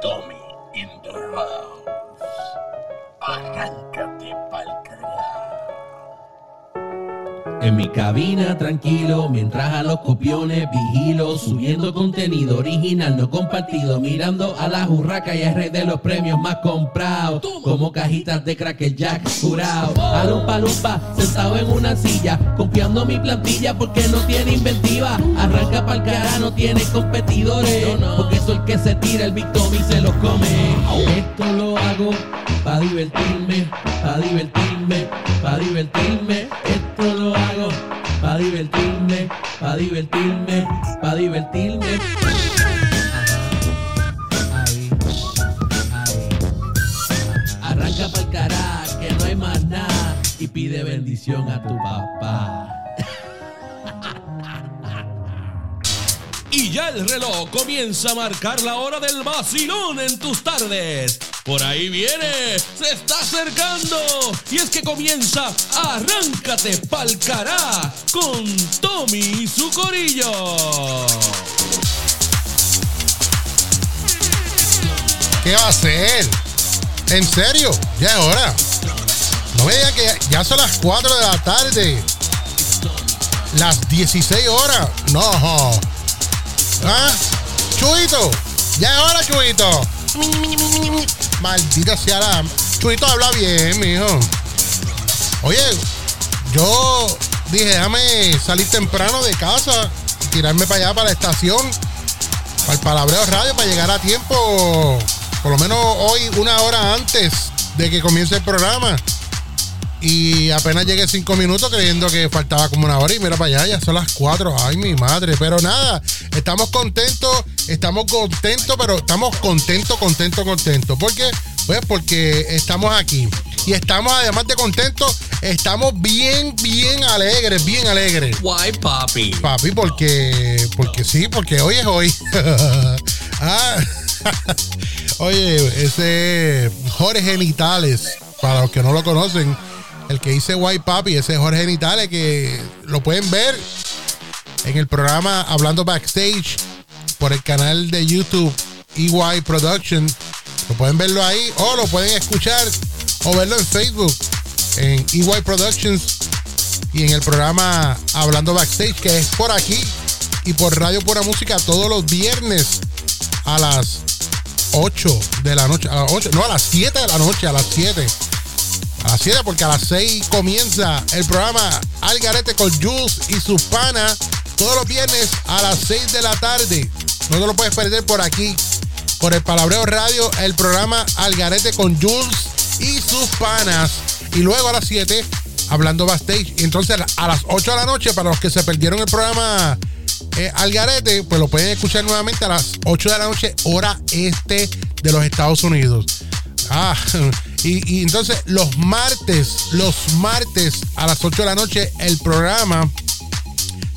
Tommy in the house. Arráncate pa'l En mi cabina tranquilo, mientras a los copiones vigilo, subiendo contenido original no compartido, mirando a la jurraca y al rey de los premios más comprados, como cajitas de Cracker Jack curado. A lumpa lumpa, sentado en una silla, copiando mi plantilla porque no tiene inventiva. Arranca pa'l cara, no tiene competidores, porque que se tira el victim y se los come. Esto lo hago pa' divertirme, pa' divertirme, pa' divertirme. Esto lo hago pa' divertirme, pa' divertirme, pa' divertirme. Ahí, ahí. Arranca pa'l cara, que no hay más nada. Y pide bendición a tu papá. Ya el reloj comienza a marcar la hora del vacilón en tus tardes. Por ahí viene, se está acercando. Y es que comienza Arráncate pa'l cará con Tommy y su corillo. ¿Qué va a hacer? ¿En serio? Ya es hora. No me que ya son las 4 de la tarde. Las 16 horas. No. ¿Ah? Chuito. Ya es hora, Chuito. Maldita sea la. Chuito habla bien, mijo. Oye, yo dije, déjame salir temprano de casa, tirarme para allá, para la estación, para el Palabreo Radio, para llegar a tiempo, por lo menos hoy, una hora antes de que comience el programa. Y apenas llegué cinco minutos creyendo que faltaba como una hora y mira para allá, ya son las cuatro. Ay, mi madre. Pero nada, estamos contentos, estamos contentos, pero estamos contentos, contentos, contentos. ¿Por qué? Pues porque estamos aquí. Y estamos, además de contentos, estamos bien, bien alegres, bien alegres. Why, papi? Papi, porque, porque sí, porque hoy es hoy. Ah, Oye, ese Jorge Genitales, para los que no lo conocen, el que dice White Papi, ese Jorge Genitales que lo pueden ver en el programa Hablando Backstage por el canal de YouTube EY Production. Lo pueden verlo ahí o lo pueden escuchar o verlo en Facebook en EY Productions y en el programa Hablando Backstage, que es por aquí y por Radio Pura Música todos los viernes a las 8 de la noche. A las 8, no, a las 7 de la noche, a las 7. A las 7 porque a las 6 comienza el programa Algarete con Jules y sus panas. Todos los viernes a las 6 de la tarde. No te lo puedes perder por aquí. Por el Palabreo Radio, el programa Algarete con Jules y sus panas. Y luego a las 7, hablando backstage. Y entonces a las 8 de la noche, para los que se perdieron el programa eh, Algarete, pues lo pueden escuchar nuevamente a las 8 de la noche, hora este de los Estados Unidos. Ah, y, y entonces los martes, los martes a las 8 de la noche, el programa,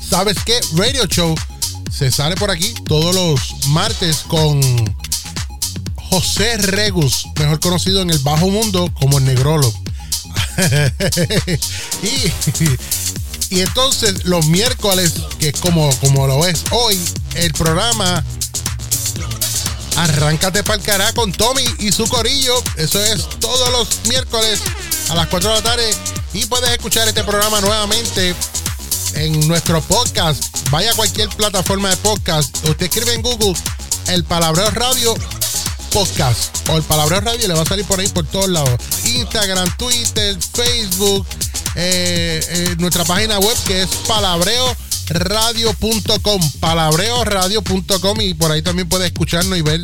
¿sabes qué? Radio Show se sale por aquí todos los martes con José Regus, mejor conocido en el bajo mundo como el Negrolo. y, y entonces los miércoles, que es como, como lo es hoy, el programa Arráncate pa'l cará con Tommy y su corillo. Eso es todos los miércoles a las 4 de la tarde. Y puedes escuchar este programa nuevamente en nuestro podcast. Vaya a cualquier plataforma de podcast. Usted escribe en Google el Palabreo Radio Podcast o el Palabreo Radio le va a salir por ahí por todos lados. Instagram, Twitter, Facebook, eh, eh, nuestra página web que es palabreoradio.com. Palabreoradio.com y por ahí también puede escucharnos y ver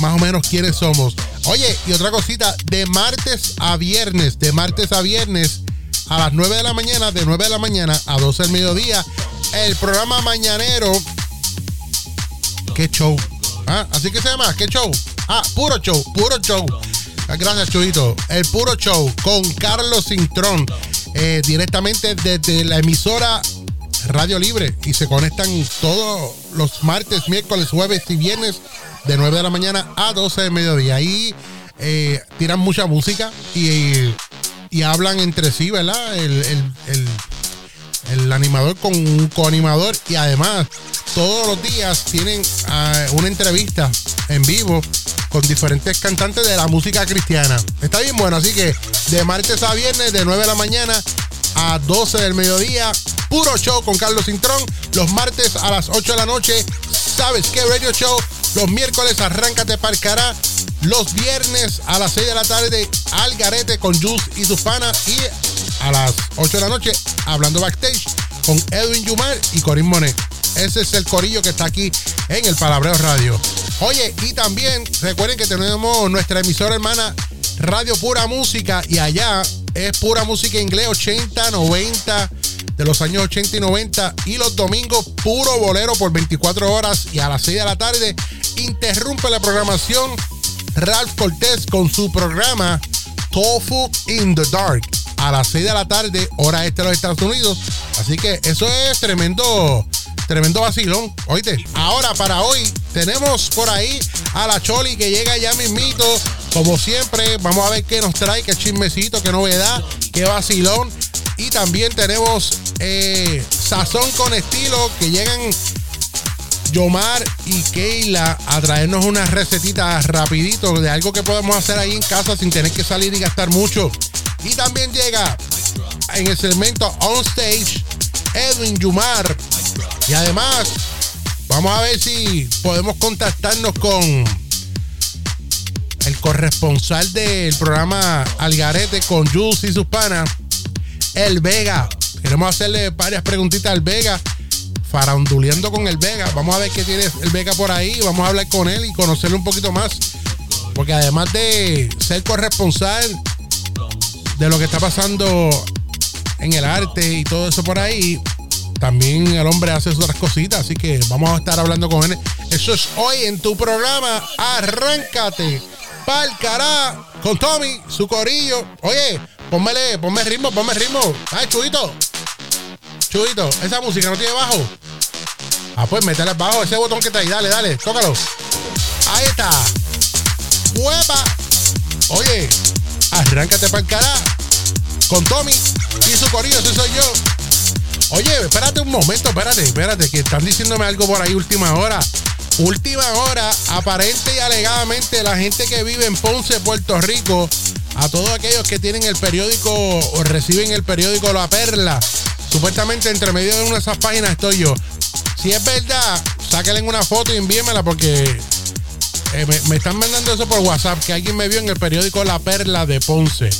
más o menos quiénes somos. Oye, y otra cosita, de martes a viernes, de martes a viernes a las 9 de la mañana, de 9 de la mañana a 12 del mediodía, el programa mañanero. ¿Qué show? ¿Ah? Así que se llama, ¿qué show? Ah, puro show, puro show. Ah, Gracias, Chuito. El puro show con Carlos Cintrón, eh, directamente desde la emisora Radio Libre. Y se conectan todos los martes, miércoles, jueves y viernes de 9 de la mañana a 12 de mediodía. Ahí eh, tiran mucha música y, y hablan entre sí, ¿verdad? El, el- el- el animador con un coanimador y además todos los días tienen ah, una entrevista en vivo con diferentes cantantes de la música cristiana. Está bien bueno, así que de martes a viernes, de 9 de la mañana a 12 del mediodía, puro show con Carlos Cintrón. Los martes a las 8 de la noche, ¿sabes qué? Radio Show. Los miércoles, arráncate parcará. Los viernes a las 6 de la tarde, al garete con Juice y sus panas. Y a las 8 de la noche, hablando backstage con Edwin Yumar y Corín Monet. Ese es el corillo que está aquí en el Palabreo Radio. Oye, y también recuerden que tenemos nuestra emisora hermana Radio Pura Música y allá es pura música inglés 80, 90 de los años 80 y 90 y los domingos puro bolero por 24 horas. Y a las 6 de la tarde interrumpe la programación Ralph Cortés con su programa Tofu in the Dark. A las 6 de la tarde hora este de los Estados Unidos. Así que eso es tremendo tremendo vacilón oíste. Ahora para hoy tenemos por ahí a la Choli que llega ya mismito como siempre vamos a ver qué nos trae qué chismecito qué novedad qué vacilón y también tenemos eh, Sazón con estilo que llegan Yomar y Keila a traernos unas recetitas rapidito de algo que podemos hacer ahí en casa sin tener que salir y gastar mucho. Y también llega en el segmento On Stage Edwin Yumar. Y además, vamos a ver si podemos contactarnos con el corresponsal del programa Algarete con Jules y sus panas, El Vega. Queremos hacerle varias preguntitas al Vega, faranduleando con el Vega. Vamos a ver qué tiene el Vega por ahí. Vamos a hablar con él y conocerlo un poquito más. Porque además de ser corresponsal de lo que está pasando en el arte y todo eso por ahí, también el hombre hace otras cositas. Así que vamos a estar hablando con él. Eso es hoy en tu programa. Arráncate. Pa'l cará. Con Tommy, su corillo. Oye, pónmele, ponme ritmo, ponme ritmo. Ay, chubito. Chubito, esa música no tiene bajo. Ah, pues métele bajo ese botón que está ahí. Dale, dale, tócalo. Ahí está. ¡Huepa! Oye, arráncate pa'l cará. Con Tommy y su corillo, ese soy yo. Oye, espérate un momento, espérate, espérate, que están diciéndome algo por ahí última hora. Última hora, aparente y alegadamente, la gente que vive en Ponce, Puerto Rico, a todos aquellos que tienen el periódico o reciben el periódico La Perla, supuestamente entre medio de una de esas páginas estoy yo. Si es verdad, sáquenle una foto y envíenmela porque eh, me, me están mandando eso por WhatsApp, que alguien me vio en el periódico La Perla de Ponce.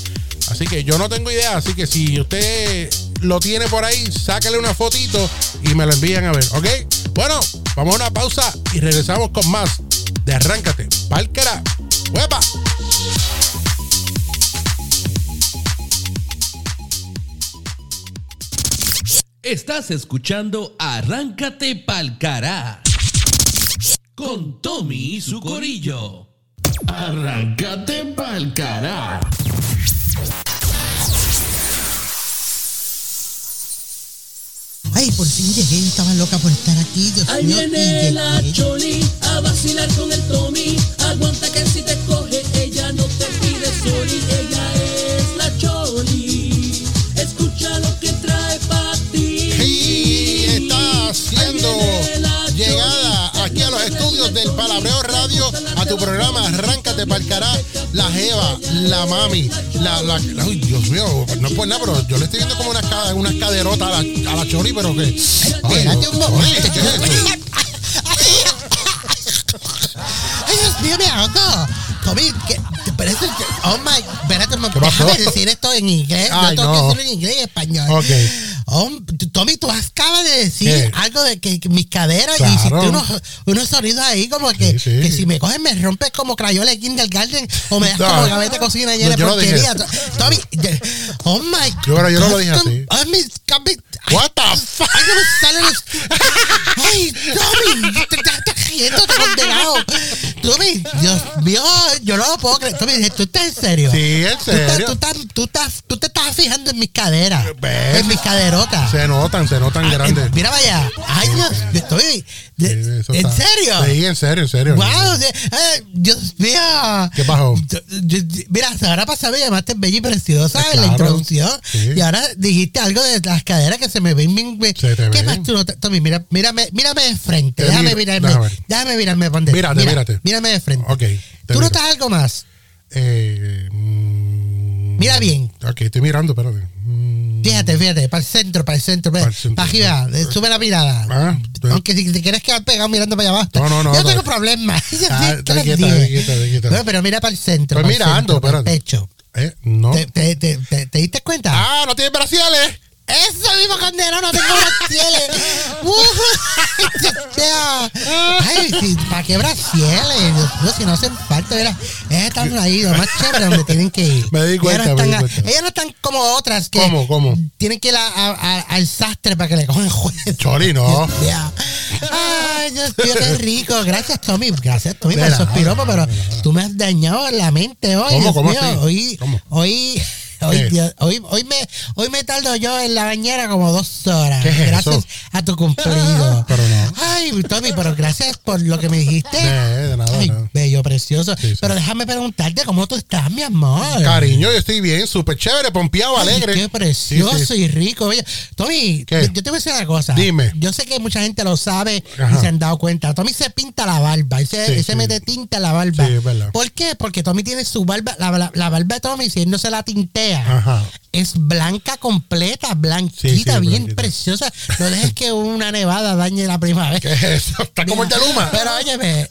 Así que yo no tengo idea. Así que si usted lo tiene por ahí, sácale una fotito y me lo envían a ver, ¿ok? Bueno, vamos a una pausa y regresamos con más de Arráncate. Pálcara. ¡Huepa! Estás escuchando Arráncate Pa'l Cará con Tommy y su corillo. Arráncate Pa'l Ay, por fin llegué, yo estaba loca por estar aquí. Dios Ahí mío, viene la. Choli a vacilar con el Tommy. Aguanta que si te coge, ella no te pide soli. Ella es la Choli. Escucha lo que trae para ti. Y está siendo a tu programa Arráncate Palcará, la Jeva, la Mami, la, la, ay, Dios mío, no es por nada, pero yo le estoy viendo como unas, ca- unas caderotas a la, a la Chori, pero que. Espérate un momento. ¿qué? Ay, Dios mío, me ahogo. ¿qué? Pero eso, oh my, espérate decir esto en inglés. Ay, Yo tengo no. que decirlo en inglés y español. Ok. Oh, Tommy, tú acabas de decir ¿Qué? algo de que, que mis caderas y hiciste unos, unos sonidos ahí como que, Sí, sí. que si me coges me rompes como crayola de Kindergarten o me das No. como gaveta de cocina llena de yo no porquería. Tommy, oh my Yo, pero yo no lo God, dije así. Cabi- What the fuck? Ay, Tommy, te te riendo, te condenado. Tommy, Dios mío, yo no lo puedo creer. Tommy, ¿tú estás en serio? Sí, en serio. Tú, estás, tú, estás, tú te estás fijando en mis caderas, ¿Ves? en mis caderotas. Se notan, se notan Ah, grandes. Mira vaya. Estoy. de- Sí, eso ¿En está- serio? Sí, en serio, en serio. Wow, de- eh, Dios mío. ¿Qué pasó? Yo- yo- mira, la semana pasada me llamaste bella y preciosa en la introducción. Sí. Y ahora dijiste algo de las caderas que se me ven bien. ¿Qué ven. más tú no Tommy, mira, mírame, mírame de frente. Te Déjame mirarme. déjame. Déjame mirarme. Mírate, Mira, mírate. Mírame de frente. Ok. ¿Tú notas algo más? Eh, mm, Mira bien. Ok, estoy mirando, espérate. Mm, Fíjate, fíjate, para el centro, para el centro, para, arriba, eh, sube la mirada. Ah, Aunque si te quieres quedar pegado mirando para allá abajo. No, no, no, Yo no. tengo problemas. Yo Ah, quieta, quieta, quieta. Bueno, pero mira para el centro. Estoy para el mirando, centro, para el espérate. pecho. Eh, no. ¿Te, te, te, te- te diste cuenta? Ah, no tiene brasiales. Eso mismo condenado, no tengo brasieles. Ay, sí, ¿para qué brasieles? Dios mío, si no hacen falta, mira, ellas están ahí, lo más chévere donde tienen que ir. Me di cuenta, ellas, no me di están, cuenta. ellas no están como otras que ¿Cómo, cómo? tienen que ir a- a- a- al sastre para que le cojan juez. Choli, no. Ay, Dios mío, qué rico. Gracias, Tommy. Gracias, Tommy, por esos piropos, pero tú me has dañado la mente hoy. ¿Cómo, Dios cómo mío. así? Hoy, ¿Cómo? hoy, hoy, hoy, hoy me, hoy me tardo yo en la bañera como dos horas. ¿Qué es gracias eso? a tu cumplido. Pero no. Ay, Tommy, pero gracias por lo que me dijiste. De, de nada, Ay, nada. bello, precioso. Sí, sí. Pero déjame preguntarte cómo tú estás, mi amor. Cariño, yo estoy bien, súper chévere, pompeado, Ay, alegre. qué precioso Sí, y rico. Oye, Tommy, ¿Qué? yo, te voy a decir una cosa. Dime. Yo sé que mucha gente lo sabe Ajá. y se han dado cuenta. Tommy se pinta la barba y se, se mete tinta en la barba. Sí, es verdad. ¿Por qué? Porque Tommy tiene su barba, la, la- la barba de Tommy, si él no se la tintea, Ajá. es blanca completa, blanquita, Sí, sí, bien blanquita. preciosa. No dejes que una nevada dañe la primavera. ¿Qué es eso? Está como el de Luma. Pero óyeme, eh,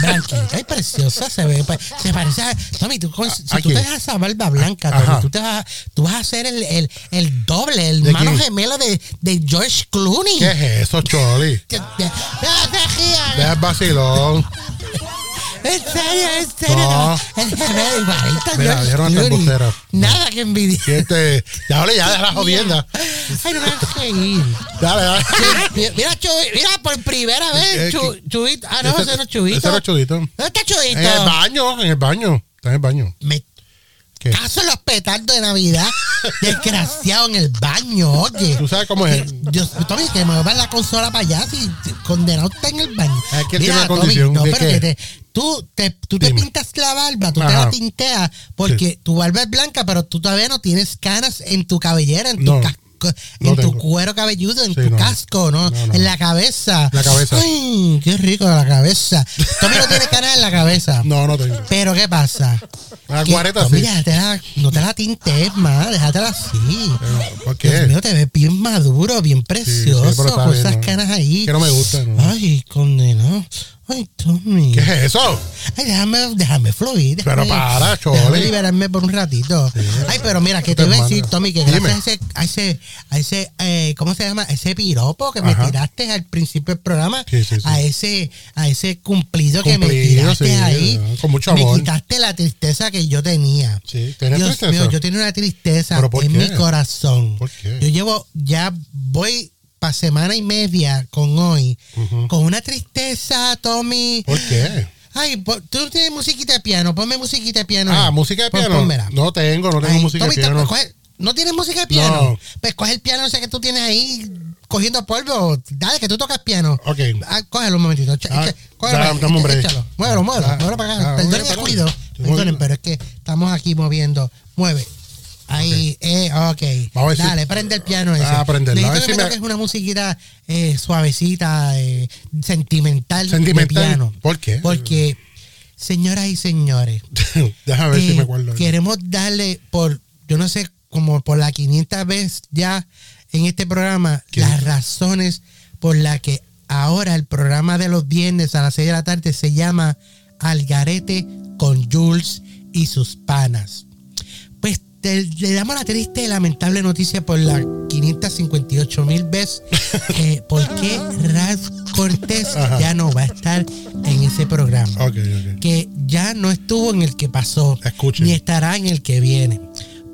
blanquita y preciosa se ve. pues, Se parece a. Tommy, tú, con- si ¿A tú quién? te dejas esa barba blanca, Tommy, tú, te vas, a- tú vas a ser el, el, el doble, el ¿De mano quién? gemelo de, de George Clooney. ¿Qué es eso, Choli? Rías. Deja vacilón. En serio, en serio. No. El gemelo igualito a Mira, George vieron. Nada que envidiar. Siete. Ya, ole, ya, deja la jodienda. Ay, no me dejes reír. Dale, dale. Mira, mira, Chuy- mira, por primera vez, Eh, Chu- que- Chubito. Ah, no, ese no es Chubito. Ese no es Chubito. ¿Dónde está Chubito? En el baño, en el baño. Está en el baño. Me ¿Qué? caso en los petardos de Navidad. Desgraciado en el baño, oye. ¿Tú sabes cómo es? Dios, Tommy, que me va la consola para allá si condenado está en el baño. Es que él tiene una condición no, de pero que te- tú te, tú te Dime. pintas la barba, tú te Ajá. la tinteas, porque tu barba es blanca, pero tú todavía no tienes canas en tu cabellera, en tu No, casco. no en tu tengo. cuero cabelludo, en Sí, tu no. casco, ¿no? No, no. En la cabeza. La cabeza. Ay, qué rico la cabeza. Tommy no tiene canas en la cabeza. No, no tengo. Pero ¿qué pasa? La Que, cuareta Tommy, sí. déjatela- no te la tintes más, déjatela así. Pero, ¿Por Dios qué? mío, te ves bien maduro, bien precioso, está con bien, esas ¿no? canas ahí. Que no me gustan, ¿no? Ay, condenado. Ay, Tommy. ¿Qué es eso? Ay, déjame, déjame fluir. Pero para, Chole. Déjame liberarme por un ratito. Ay, pero mira, que te voy a decir, Tommy, que Dime. gracias a ese, a ese, a ese eh, ¿cómo se llama? Ese piropo que me tiraste al principio del programa. Sí, sí, sí. A ese, a ese cumplido, que me tiraste ahí. con mucho Me amor. quitaste la tristeza que yo tenía. Sí, ¿tienes Dios tristeza? mío, yo tenía una tristeza ¿Pero por en qué? mi corazón. ¿Por qué? Yo llevo, ya voy para semana y media con hoy, con una tristeza, Tommy. ¿Por qué? Ay, tú tienes musiquita de piano, ponme musiquita de piano. Ah, ahí. música de Pon- piano. pónmela. No tengo, no tengo música de piano. coge- ¿No tienes música de piano? No. Pues coge el piano ese que tú tienes ahí cogiendo polvo. Dale, que tú tocas piano. Ok. Ah, cógelo un momentito. Ah, cógelo, da- dame un break. échalo. Muévelo, muévelo. Ah, muévelo para acá. ah, Perdonen el cuido. Perdonen, pero es que estamos aquí moviendo. Mueve. Ahí, eh, ok. Vamos ver si- Dale, prende el piano ese. Ah, prenderlo. A ver si que me me- toques una musiquita eh, suavecita, eh, sentimental, Sentimental. de piano. ¿Por qué? Porque, señoras y señores, Déjame ver si eh, me acuerdo. Queremos darle por, yo no sé, como por la 500 vez ya en este programa, ¿Qué? las razones por las que ahora el programa de los viernes a las 6 de la tarde se llama Algarete con Jules y sus panas. Le damos la triste y lamentable noticia por la 558 mil veces eh, por qué Ralph Cortés Ajá. ya no va a estar en ese programa que ya no estuvo en el que pasó, Escuchen. ni estará en el que viene.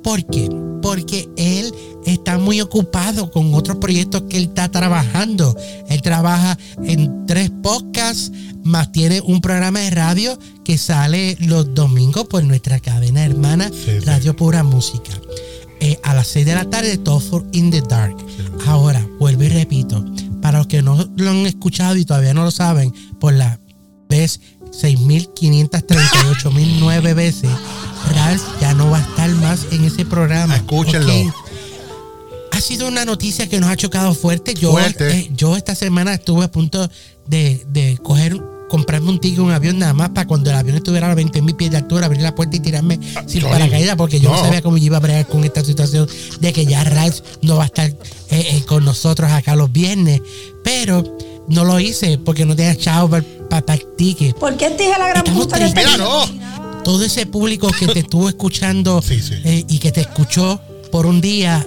¿Por qué? Porque él está muy ocupado con otros proyectos que él está trabajando. Él trabaja en tres podcasts, más tiene un programa de radio que sale los domingos por nuestra cadena hermana Sí, sí. Radio Pura Música. Eh, a las 6 de la tarde, Todo for In the Dark. Ahora, vuelvo y repito, para los que no lo han escuchado y todavía no lo saben, por la vez 6.538.009 veces, Ralph ya no va a estar más en ese programa. Escúchenlo. ¿ok? Ha sido una noticia que nos ha chocado fuerte. Yo, Fuerte. eh, yo esta semana estuve a punto de, de coger comprarme un ticket, un avión nada más para cuando el avión estuviera a 20 mil pies de altura, abrir la puerta y tirarme sin Johnny, paracaídas, porque yo no. no. sabía cómo yo iba a bregar con esta situación de que ya Ralph no va a estar eh, eh, con nosotros acá los viernes. Pero no lo hice porque no tenía chavo para el ticket. ¿Por qué dije la gran Estamos puta que tristes. Mira, tenía? no. Todo ese público que te estuvo escuchando Sí, sí. eh, y que te escuchó por un día,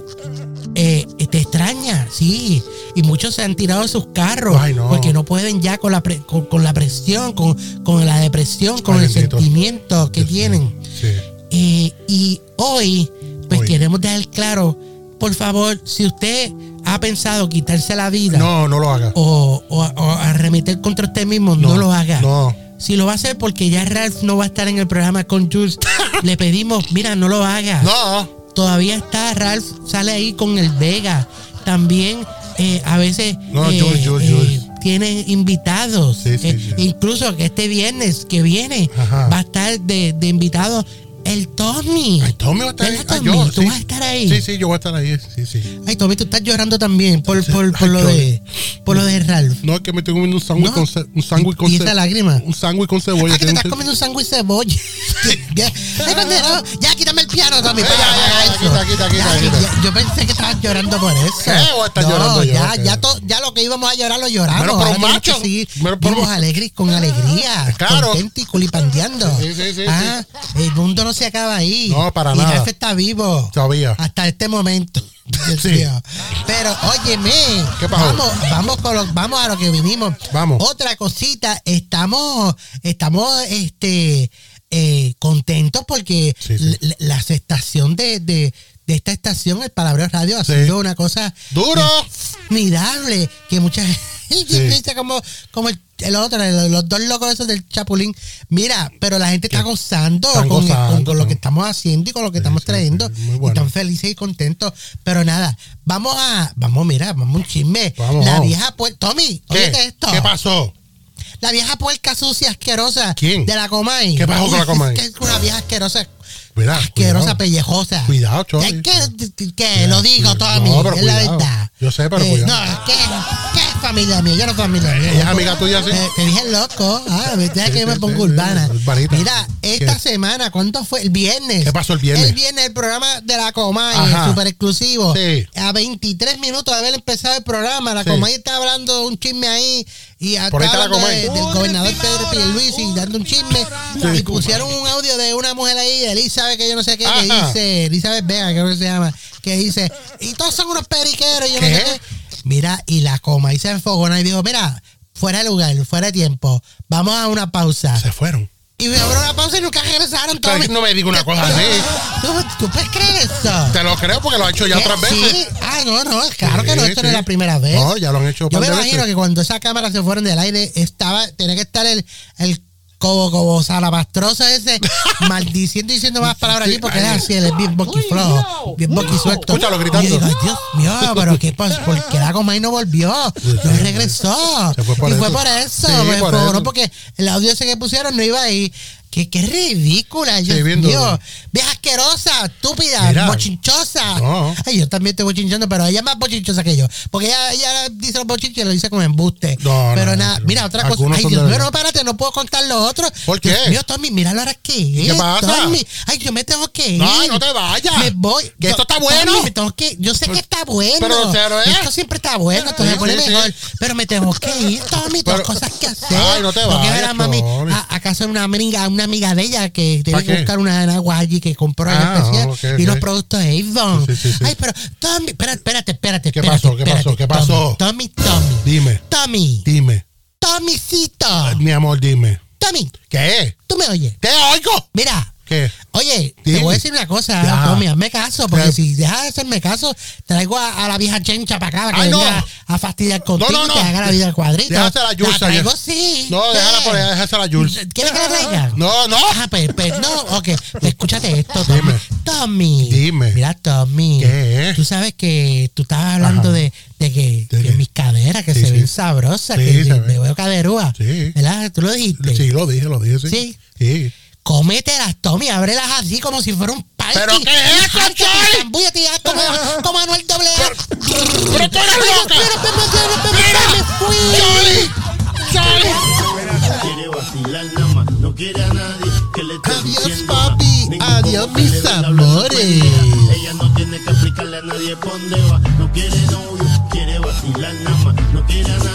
eh, te extraña, sí. Y muchos se han tirado de sus carros Ay, no. porque no pueden ya con la, pre- con, con la presión, con, con la depresión, con Ay, el bendito. sentimiento que Dios tienen. Sí. Eh, y hoy, pues Hoy. queremos dejar claro, por favor, si usted ha pensado quitarse la vida No, no lo haga. o, o- o arremeter contra usted mismo, no, lo haga. No. Si lo va a hacer porque ya Ralph no va a estar en el programa con Jules, le pedimos, mira, no lo haga. No. Todavía está Ralph, sale ahí con el Vega. También eh, a veces No, eh, Jules, Jules, eh, Jules. tiene invitados. Sí, sí, sí. Incluso que este viernes que viene Ajá. va a estar de, de invitado el Tommy. Ay, Tommy va a estar ahí. ¿Verdad, Ah, Tommy? yo, ¿Tú sí. vas a estar ahí? Sí, sí, yo voy a estar ahí. Sí, sí. Ay, Tommy, tú estás llorando también por, por, por Ay, lo, de, por lo de Ralph. No, es que me estoy comiendo un sándwich No. con, ce- un sándwich con ¿Y ce- esa lágrima? Un sándwich con cebolla. Ah, que te Tiene estás un- comiendo un sándwich de cebolla. ya, Ay, ya, quítame el piano, Tommy. Eh, para, ya, ya, para ya, eso. quita, quita, quita, Ya, quita. ya, Yo pensé que estabas llorando por eso. ¿Qué estar no, llorando yo? Ya, ¿Qué? ya, to- ya lo que íbamos a llorar lo lloramos. Menos por Ahora un tenemos macho. que seguir Menos por un- vivos alegres con alegría. Claro. Contentos y culipandeando. Sí, sí, sí, ah, El mundo no se acaba ahí. No, para y nada. Ralph está vivo. Todavía. Hasta este momento. Sí. Pero óyeme, ¿Qué pasó? vamos, vamos, con lo- vamos a lo que vinimos. Vamos. Otra cosita, estamos, estamos este eh, contentos porque Sí, sí. l- la aceptación de, de, de esta estación, el Palabreo Radio, ha Sí. sido una cosa ¡Duro! admirable que mucha gente como, como el, el otro, los dos locos esos del Chapulín. Mira, pero la gente está gozando, con, gozando, con- con lo que estamos haciendo y con lo que Sí, estamos sí, trayendo. sí, Y bueno. están felices y contentos. Pero nada, vamos a, vamos, mira, vamos un chisme. Vamos, la vieja pues, Tommy, ¿Qué? esto. ¿Qué pasó? La vieja puerca sucia, asquerosa. ¿Quién? De la Comay. ¿Qué pasó con la Comay? Es una vieja asquerosa. Mira, Asquerosa, cuidado. pellejosa. Cuidado, Choli. Es que, que lo digo, cuidado. Tommy. No, pero es la cuidado. verdad. Yo sé, pero Eh, cuidado. No, es que, ¿qué es familia mía? Yo no soy familia mía. Ella es amiga tuya, sí. Eh, te dije loco. Ah, deja Sí, que yo me pongo urbana. urbanita. Mira, esta ¿Qué? semana, ¿cuánto fue? El viernes. ¿Qué pasó el viernes? El viernes, el programa de la Comay, súper exclusivo. Sí. A 23 minutos de haber empezado el programa, la Sí. Comay está hablando de un chisme ahí. Y Por ahí está está la hablando de- Comay. del gobernador Pedro Pierluisi dando un chisme. Sí. y pusieron un audio de una mujer ahí, Elizabeth, que yo no sé qué, que dice, Elizabeth Vega, creo que se llama, que dice, y todos son unos periqueros, y yo no sé qué. Mira, y la coma y se enfogona y dijo, mira, fuera de lugar, fuera de tiempo, vamos a una pausa. Se fueron. Y me abrió una pausa y nunca regresaron. No me diga una cosa así. ¿Tú, tú puedes creer eso? Te lo creo porque lo ha hecho ya ¿Qué? otras veces. Sí. Ah, no, no, claro que no, Sí, esto no es la primera vez. No, ya lo han hecho Yo me imagino veces. que cuando esas cámaras se fueron del aire, estaba, tenía que estar el, el cobo, cobo, salabastroso ese maldiciendo y diciendo más palabras aquí porque es así, él es bien boquiflojo, bien boquisuelto. Escúchalo gritando. Y yo digo, "Ay, Dios mío, pero qué pasó, ¿por qué la Comay no volvió? No regresó. Se fue por y fue eso. por eso, Sí, por enfogonó eso. porque el audio ese que pusieron no iba ahí. Qué, qué ridícula, Dios bien mío. duro. Vieja asquerosa, estúpida, Mira. bochinchosa. No. Ay, yo también estoy bochinchando, pero ella es más bochinchosa que yo. Porque ella, ella dice los bochinches y lo dice como embuste. No, pero no, nada, no. mira, otra cosa. Algunos Ay, son Dios de mío, verdad. no, párate, no puedo contar lo otro. ¿Por Dios qué? mío, Tommy, mira la hora que es. pasa? Tommy. Ay, yo me tengo que ir. No, no te vayas. Me voy. Que esto está Tommy, bueno. me tengo que, yo sé que está bueno. Pero, pero, ¿eh? Esto siempre está bueno, esto se Sí, pone sí, sí. mejor. Pero me tengo que ir, Tommy, tengo Pero- cosas que hacer. Ay, no te Tengo que ver vayas, a mami a, a casa de una amiga, una amiga de ella que tiene ¿Para que qué? buscar unas enaguas allí que compró Ah, especial y unos productos de Avon. Sí, sí, sí. Ay, pero Tommy, espérate, espérate, espérate. ¿Qué espérate, pasó? ¿Qué pasó? ¿Qué pasó? Tommy, Tommy, Tommy. Dime, Tommy, dime. Tommycito. Mi amor, dime. Tommy, ¿Qué? tú me oyes. ¡Te oigo! Mira, ¿Qué? Oye, te voy a decir una cosa, Ya. Tommy, hazme caso, porque si dejas de hacerme caso, traigo a, a la vieja chencha para acá, para que Ay, no. venga a fastidiar contigo No, no, y no. te haga la vida al cuadrito. Déjasela a Jules La traigo, sí. No, déjala ¿Qué? por allá, déjasela a Jules. ¿Quieres que la traiga? No, no. Ah, pues, pues, no, ok. Pues escúchate esto, Tommy. Dime. Tommy. Dime. Mira, Tommy. ¿Qué? Tú sabes que tú estabas hablando de, de que, ¿De que mis caderas, que Sí, se sí. ven sabrosas, Sí, que me veo caderúa. Sí. ¿Verdad? Tú lo dijiste. Sí, lo dije, lo dije, sí. Sí. Sí. Cómetelas, Tommy, ábrelas así como si fuera un party. ¿Pero qué es eso, ya como, como Anuel doble A. ¡Pero tú eres loca! Me fui. ¡Choli! ¡Choli! vacilar nada más. No quiere a nadie que le esté Adiós, diciendo papi. Adiós, mis amores. Ella no tiene que explicarle a nadie por dónde va. No quiere novio, quiere vacilar nada más. No quiere a nadie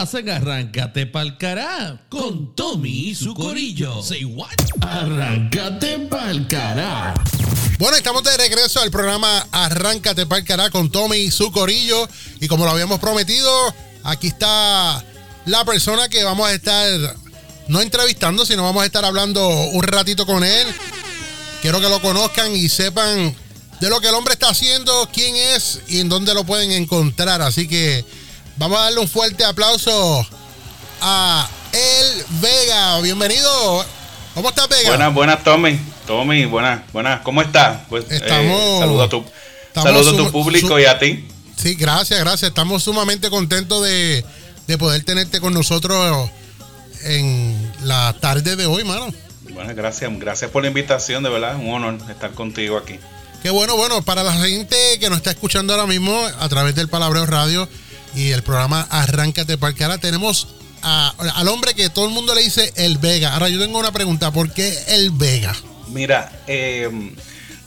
solo pasa en Arráncate Pa'l Cará con Tommy y su corillo. Say what? Arráncate Pa'l Cará. Bueno, estamos de regreso al programa Arráncate Pa'l Cará con Tommy y su corillo. Y como lo habíamos prometido, aquí está la persona que vamos a estar no entrevistando, sino vamos a estar hablando un ratito con él. Quiero que lo conozcan y sepan de lo que el hombre está haciendo, quién es y en dónde lo pueden encontrar. Así que vamos a darle un fuerte aplauso a El Vega. Bienvenido. ¿Cómo estás, Vega? Buenas, buenas, Tommy. Tommy, buenas, buenas. ¿Cómo estás? Pues, Estamos- saludo a tu, estamos saludo a tu público y a ti. Sí, gracias, gracias. Estamos sumamente contentos de, de poder tenerte con nosotros en la tarde de hoy, mano. Bueno, gracias, gracias por la invitación, de verdad, un honor estar contigo aquí. Qué bueno, bueno, para la gente que nos está escuchando ahora mismo a través del Palabreo Radio y el programa Arráncate Parque, ahora tenemos a- al hombre que todo el mundo le dice el Vega. Ahora yo tengo una pregunta, ¿por qué el Vega? Mira, eh,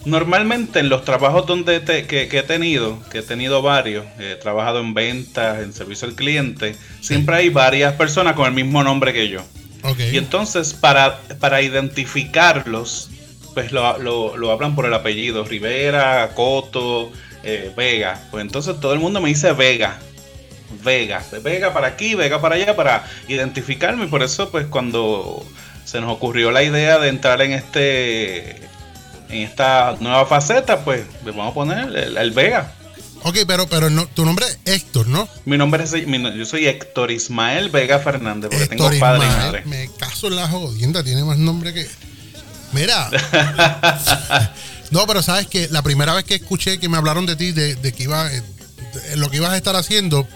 normalmente en los trabajos donde te- que, que he tenido, que he tenido varios, he trabajado en ventas, en servicio al cliente, siempre hay varias personas con el mismo nombre que yo. Ok. Y entonces, para, para identificarlos, pues lo, lo- lo hablan por el apellido, Rivera, Coto, eh, Vega. Pues entonces todo el mundo me dice Vega. Vega, Vega para aquí, Vega para allá, para identificarme. Y por eso, pues cuando se nos ocurrió la idea de entrar en este en esta nueva faceta, pues le vamos a poner el, el Vega. Ok, pero, pero no, tu nombre es Héctor, ¿no? Mi nombre es, mi yo soy Héctor Ismael Vega Fernández, porque Héctor tengo padre y Ismael. madre. Me caso en la jodienda, tiene más nombre que. Mira. no, pero sabes que la primera vez que escuché que me hablaron de ti, de, de que iba, de lo que ibas a estar haciendo,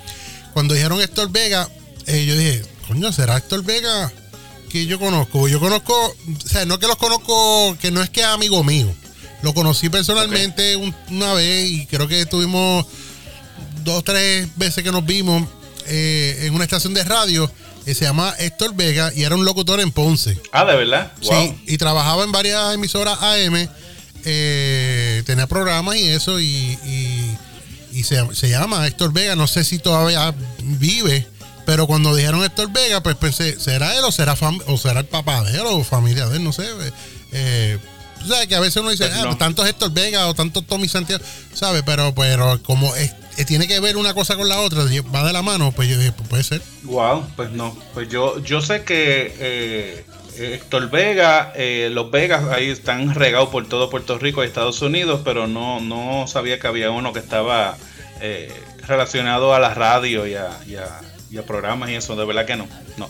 cuando dijeron Héctor Vega, eh, yo dije, coño, ¿será Héctor Vega que yo conozco? Yo conozco, o sea, no que los conozco, que no es que es amigo mío. Lo conocí personalmente un- una vez y creo que tuvimos dos o tres veces que nos vimos eh, en una estación de radio que se llama Héctor Vega y era un locutor en Ponce. Ah, de verdad. Wow. Sí, y trabajaba en varias emisoras AM, eh, tenía programas y eso, y, y- y se, se llama Héctor Vega. No sé si todavía vive, pero cuando dijeron Héctor Vega, pues pensé, ¿será él o será, o será el papá de él o familia de él? No sé. Eh, tú sabes que a veces uno dice, Pues ah, no. pues tanto Héctor Vega o tanto Tommy Santiago, ¿sabes? Pero, pero como es- eh, tiene que ver una cosa con la otra, va de la mano, pues yo dije, pues puede ser. Wow, pues no. Pues yo, yo sé que eh, Héctor Vega, eh, los Vegas ahí están regados por todo Puerto Rico y Estados Unidos, pero no, no sabía que había uno que estaba eh, relacionado a la radio y a, programas y eso. De verdad que no. No.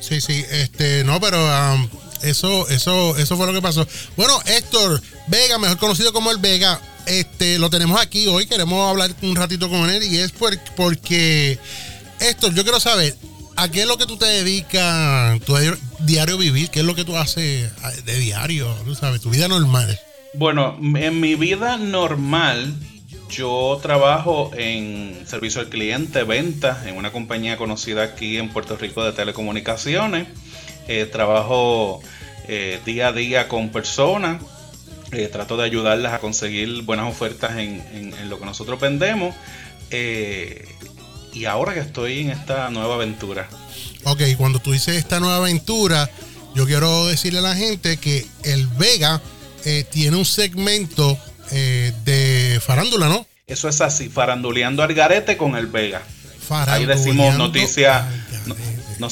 Sí, sí, este, no, pero am, eso, eso, eso fue lo que pasó. Bueno, Héctor Vega, mejor conocido como el Vega, este, lo tenemos aquí hoy, queremos hablar un ratito con él y es por- porque, Héctor, yo quiero saber, ¿a qué es lo que tú te dedicas, tu diario, vivir? ¿Qué es lo que tú haces de diario, tú sabes, tu vida normal? Bueno, en mi vida normal, yo trabajo en servicio al cliente, ventas, en una compañía conocida aquí en Puerto Rico de telecomunicaciones. Eh, trabajo eh, día a día con personas. eh, trato de ayudarlas a conseguir buenas ofertas en, lo que nosotros vendemos. Y ahora que estoy en esta nueva aventura. Ok, cuando tú dices esta nueva aventura, yo quiero decirle a la gente que el Vega eh, tiene un segmento eh, de farándula, ¿no? Eso es así, faranduleando al garete con el Vega. Ahí decimos noticias, no-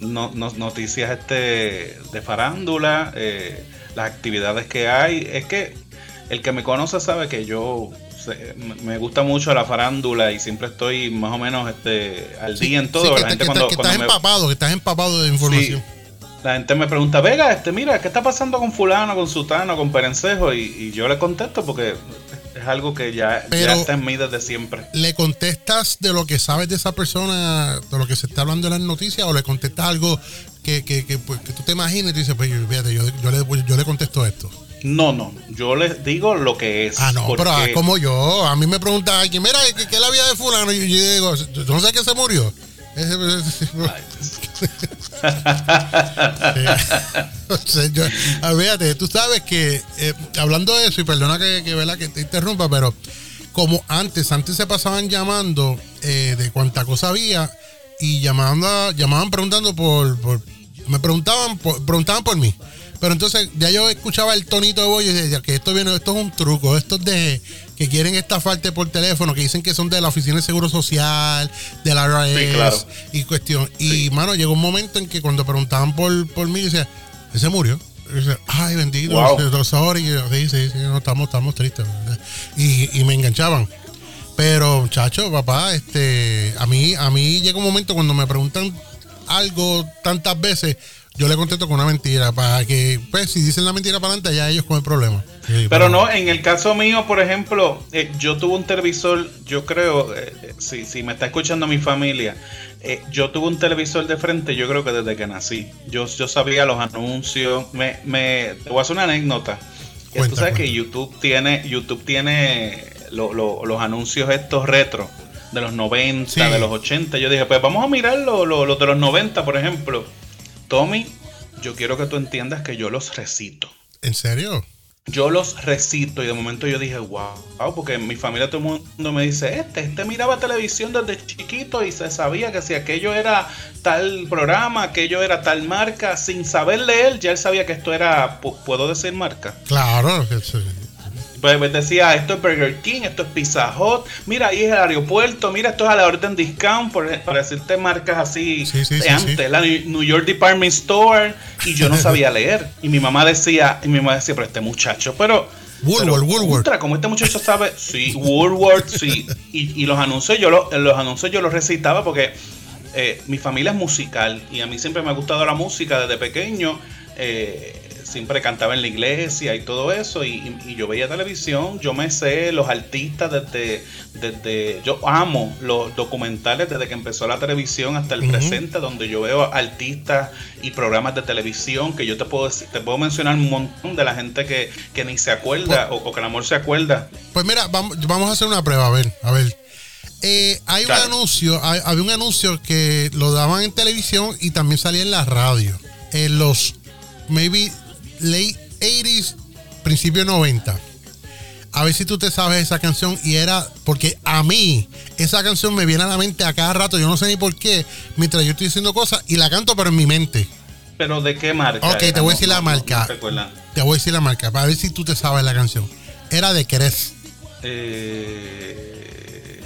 no- no- noticias este de farándula, eh, las actividades que hay. Es que el que me conoce sabe que yo me- gusta mucho la farándula y siempre estoy más o menos este al Sí, día en sí, todo. que, la te- gente que cuando, que cuando estás me- empapado, que estás empapado de información. la gente me pregunta, Vega, este, mira, ¿qué está pasando con fulano, con sutano, con perencejo? Y, y yo le contesto porque es algo que ya, Pero- ya está en mí desde siempre. ¿Le contestas de lo que sabes de esa persona, de lo que se está hablando en las noticias, o le contestas algo que, que, que, pues, que tú te imagines y tú dices, pues fíjate, yo, yo le, yo le contesto esto? No, no, yo les digo lo que es. Ah, no, pero ah, como yo, a mí me pregunta alguien, mira, ¿qué, qué es la vida de fulano? Y yo digo, ¿tú no sabes que se murió? Sea, yo- fíjate, tú sabes que, eh, hablando de eso, y perdona que, que, ¿verdad? que te interrumpa, pero como antes, antes se pasaban llamando eh, de cuánta cosa había y llamaban, a- llamaban preguntando por, por- me preguntaban por, preguntaban por mí. Pero entonces ya yo escuchaba el tonito de voz y decía que esto viene, esto es un truco, esto es de que quieren estafarte por teléfono, que dicen que son de la Oficina de Seguro Social, de la Sí, claro. y cuestión. Y mano, llegó un momento en que cuando preguntaban por, por mí, decía, se murió. Y decía, Ay, bendito, Wow. este, sorry. Y yo, sí, sí, sí, no, estamos, estamos tristes. Y, y me enganchaban. Pero, muchacho, papá, este, a mí, a mí llega un momento cuando me preguntan algo tantas veces, yo le contesto con una mentira, para que, pues, si dicen la mentira para adelante, ya ellos con el problema. Sí, Pero no, en el caso mío, por ejemplo, eh, yo tuve un televisor, yo creo, eh, eh, si, si me está escuchando mi familia, eh, yo tuve un televisor de frente, yo creo que desde que nací. Yo, yo sabía los anuncios. Me, me, te voy a hacer una anécdota. Que Cuenta, tú sabes que. YouTube tiene, YouTube tiene lo- lo- los anuncios estos retro de los 90, Sí. de los 80. Yo dije, pues vamos a mirar los lo, lo de los 90, por ejemplo. Tommy, yo quiero que tú entiendas que yo los recito ¿En serio? yo los recito y de momento yo dije, wow, porque en mi familia todo el mundo me dice, este, este miraba televisión desde chiquito y se sabía que si aquello era tal programa, aquello era tal marca, sin saber leer, ya él sabía que esto era, pu- ¿puedo decir marca? Claro. Pues decía, esto es Burger King, esto es Pizza Hut, mira, ahí es el aeropuerto, mira, esto es a la orden discount, por, para decirte marcas así Sí, sí, de sí, antes, la New York Department Store, y yo no sabía leer. Y mi mamá decía, y mi mamá decía, pero este muchacho, pero... Woolworth, Woolworth. como este muchacho sabe, sí, Woolworth, sí. Y, y los anuncios yo lo- los anuncios yo los recitaba porque eh, mi familia es musical y a mí siempre me ha gustado la música desde pequeño. eh, siempre cantaba en la iglesia y todo eso y, y- yo veía televisión, yo me sé los artistas desde, desde, yo amo los documentales desde que empezó la televisión hasta el presente, donde yo veo artistas y programas de televisión que yo te puedo decir- te puedo mencionar un montón de la gente que, que ni se acuerda o, o que el amor se acuerda. Pues mira, vamos, vamos a hacer una prueba, a ver, a ver. Eh, hay Dale. un anuncio, hay- había un anuncio que lo daban en televisión y también salía en la radio. En los maybe late 80s, principio 90. A ver si tú te sabes esa canción y era porque a mí esa canción me viene a la mente a cada rato, yo no sé ni por qué, mientras yo estoy haciendo cosas y la canto pero en mi mente. Pero ¿de qué marca? Ok, te voy a No- decir la no- marca. no. Te voy a decir la marca para ver si tú te sabes la canción. Era de Cres. Eh,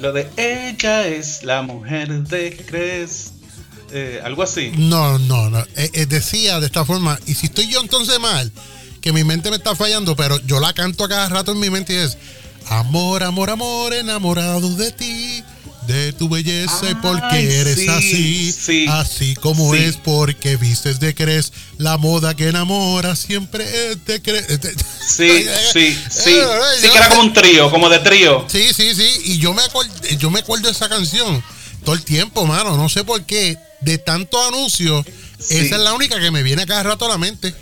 lo de ella es la mujer de Cres. Eh, algo así. No, no, no. Eh, eh, decía de esta forma, y si estoy yo entonces mal, que mi mente me está fallando, pero yo la canto a cada rato en mi mente y es Amor, amor, amor, enamorado de ti, de tu belleza y porque eres sí, así, sí, así como sí. es porque vistes de crees, la moda que enamora siempre es de crees. Sí, sí, sí. Sí que era como un trío, como de trío. Sí, sí, sí. Y yo me acuerdo, yo me acuerdo de esa canción todo el tiempo, mano. No sé por qué. De tantos anuncios, Sí. esa es la única que me viene cada rato a la mente.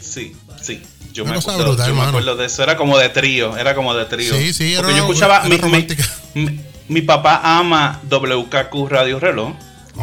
Sí, sí. Yo, me acuerdo, brutal, yo me acuerdo de eso. Era como de trío. Era como de trío. Sí, sí, era Porque yo escuchaba. era mi, mi- romántica. mi- papá ama WKQ Radio Reloj.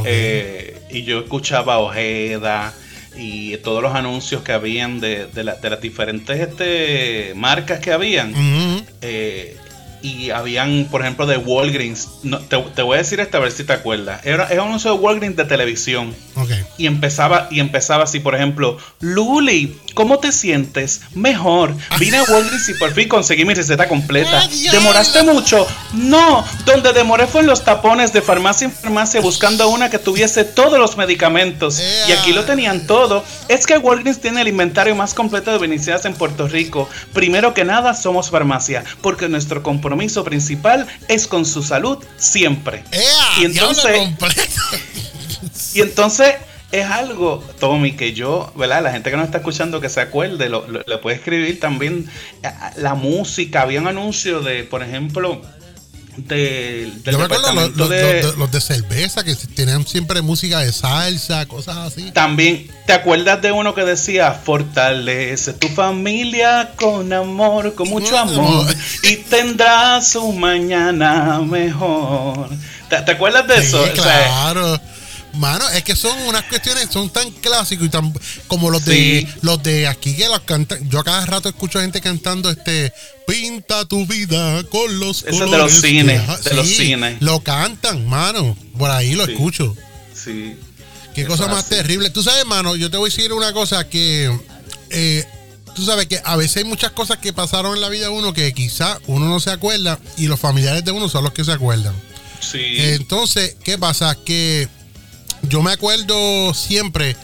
Eh, y yo escuchaba Ojeda y todos los anuncios que habían de, de la- de las diferentes este, marcas que habían. Ujú. Eh, y habían, por ejemplo, de Walgreens. No, te, te voy a decir esta a ver si te acuerdas. Era, era un anuncio de Walgreens de televisión. Ok. Y empezaba, y empezaba así, por ejemplo, Luli, ¿cómo te sientes? Mejor. Vine a Walgreens y por fin conseguí mi receta completa. ¿Demoraste mucho? No, donde demoré fue en los tapones de farmacia en farmacia buscando una que tuviese todos los medicamentos. Y aquí lo tenían todo. Es que Walgreens tiene el inventario más completo de medicinas en Puerto Rico. Primero que nada, somos farmacia, porque nuestro compromiso principal es con su salud siempre. ¡Ea! Y entonces-. Y entonces es algo, Tommy, que yo, ¿verdad? La gente que nos está escuchando que se acuerde, lo, lo- le puede escribir también a- la música. Había un anuncio de, por ejemplo, del Yo me acuerdo los, de... los de, los de cerveza que tenían siempre música de salsa, cosas así. También, ¿te acuerdas de uno que decía, fortalece tu familia con amor, con mucho amor, y tendrás un mañana mejor? ¿Te, te acuerdas de Sí, eso? O sea, claro. Mano, es que son unas cuestiones, son tan clásicos y tan como los de Sí. los de aquí que los cantan. Yo a cada rato escucho gente cantando este Pinta tu vida con los Ese es de colores los cines, de los cines. Lo cantan, mano. Por ahí lo Sí. escucho. sí. Qué Eso cosa más terrible. Tú sabes, mano, yo te voy a decir una cosa que eh, tú sabes que a veces hay muchas cosas que pasaron en la vida de uno que quizá uno no se acuerda y los familiares de uno son los que se acuerdan. Sí. Entonces, ¿qué pasa? Que yo me acuerdo siempre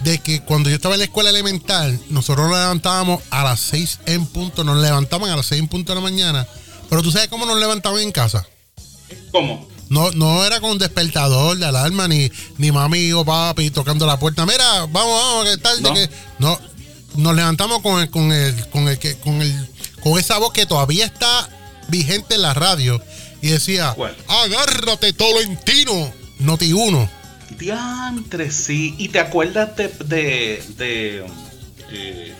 de que cuando yo estaba en la escuela elemental, nosotros nos levantábamos a las 6 en punto, nos levantaban a las 6 en punto de la mañana, pero tú sabes cómo nos levantaban en casa. ¿Cómo? No, no era con despertador de alarma, ni, ni mami o papi tocando la puerta. Mira, vamos, vamos, que tarde No. que. No, nos levantamos con el, con el, con el que, con el, con esa voz que todavía está vigente en la radio. Y decía, ¿Cuál? agárrate Tolentino, Noti uno. Diantre, sí. ¿Y te acuerdas de... de, de, eh,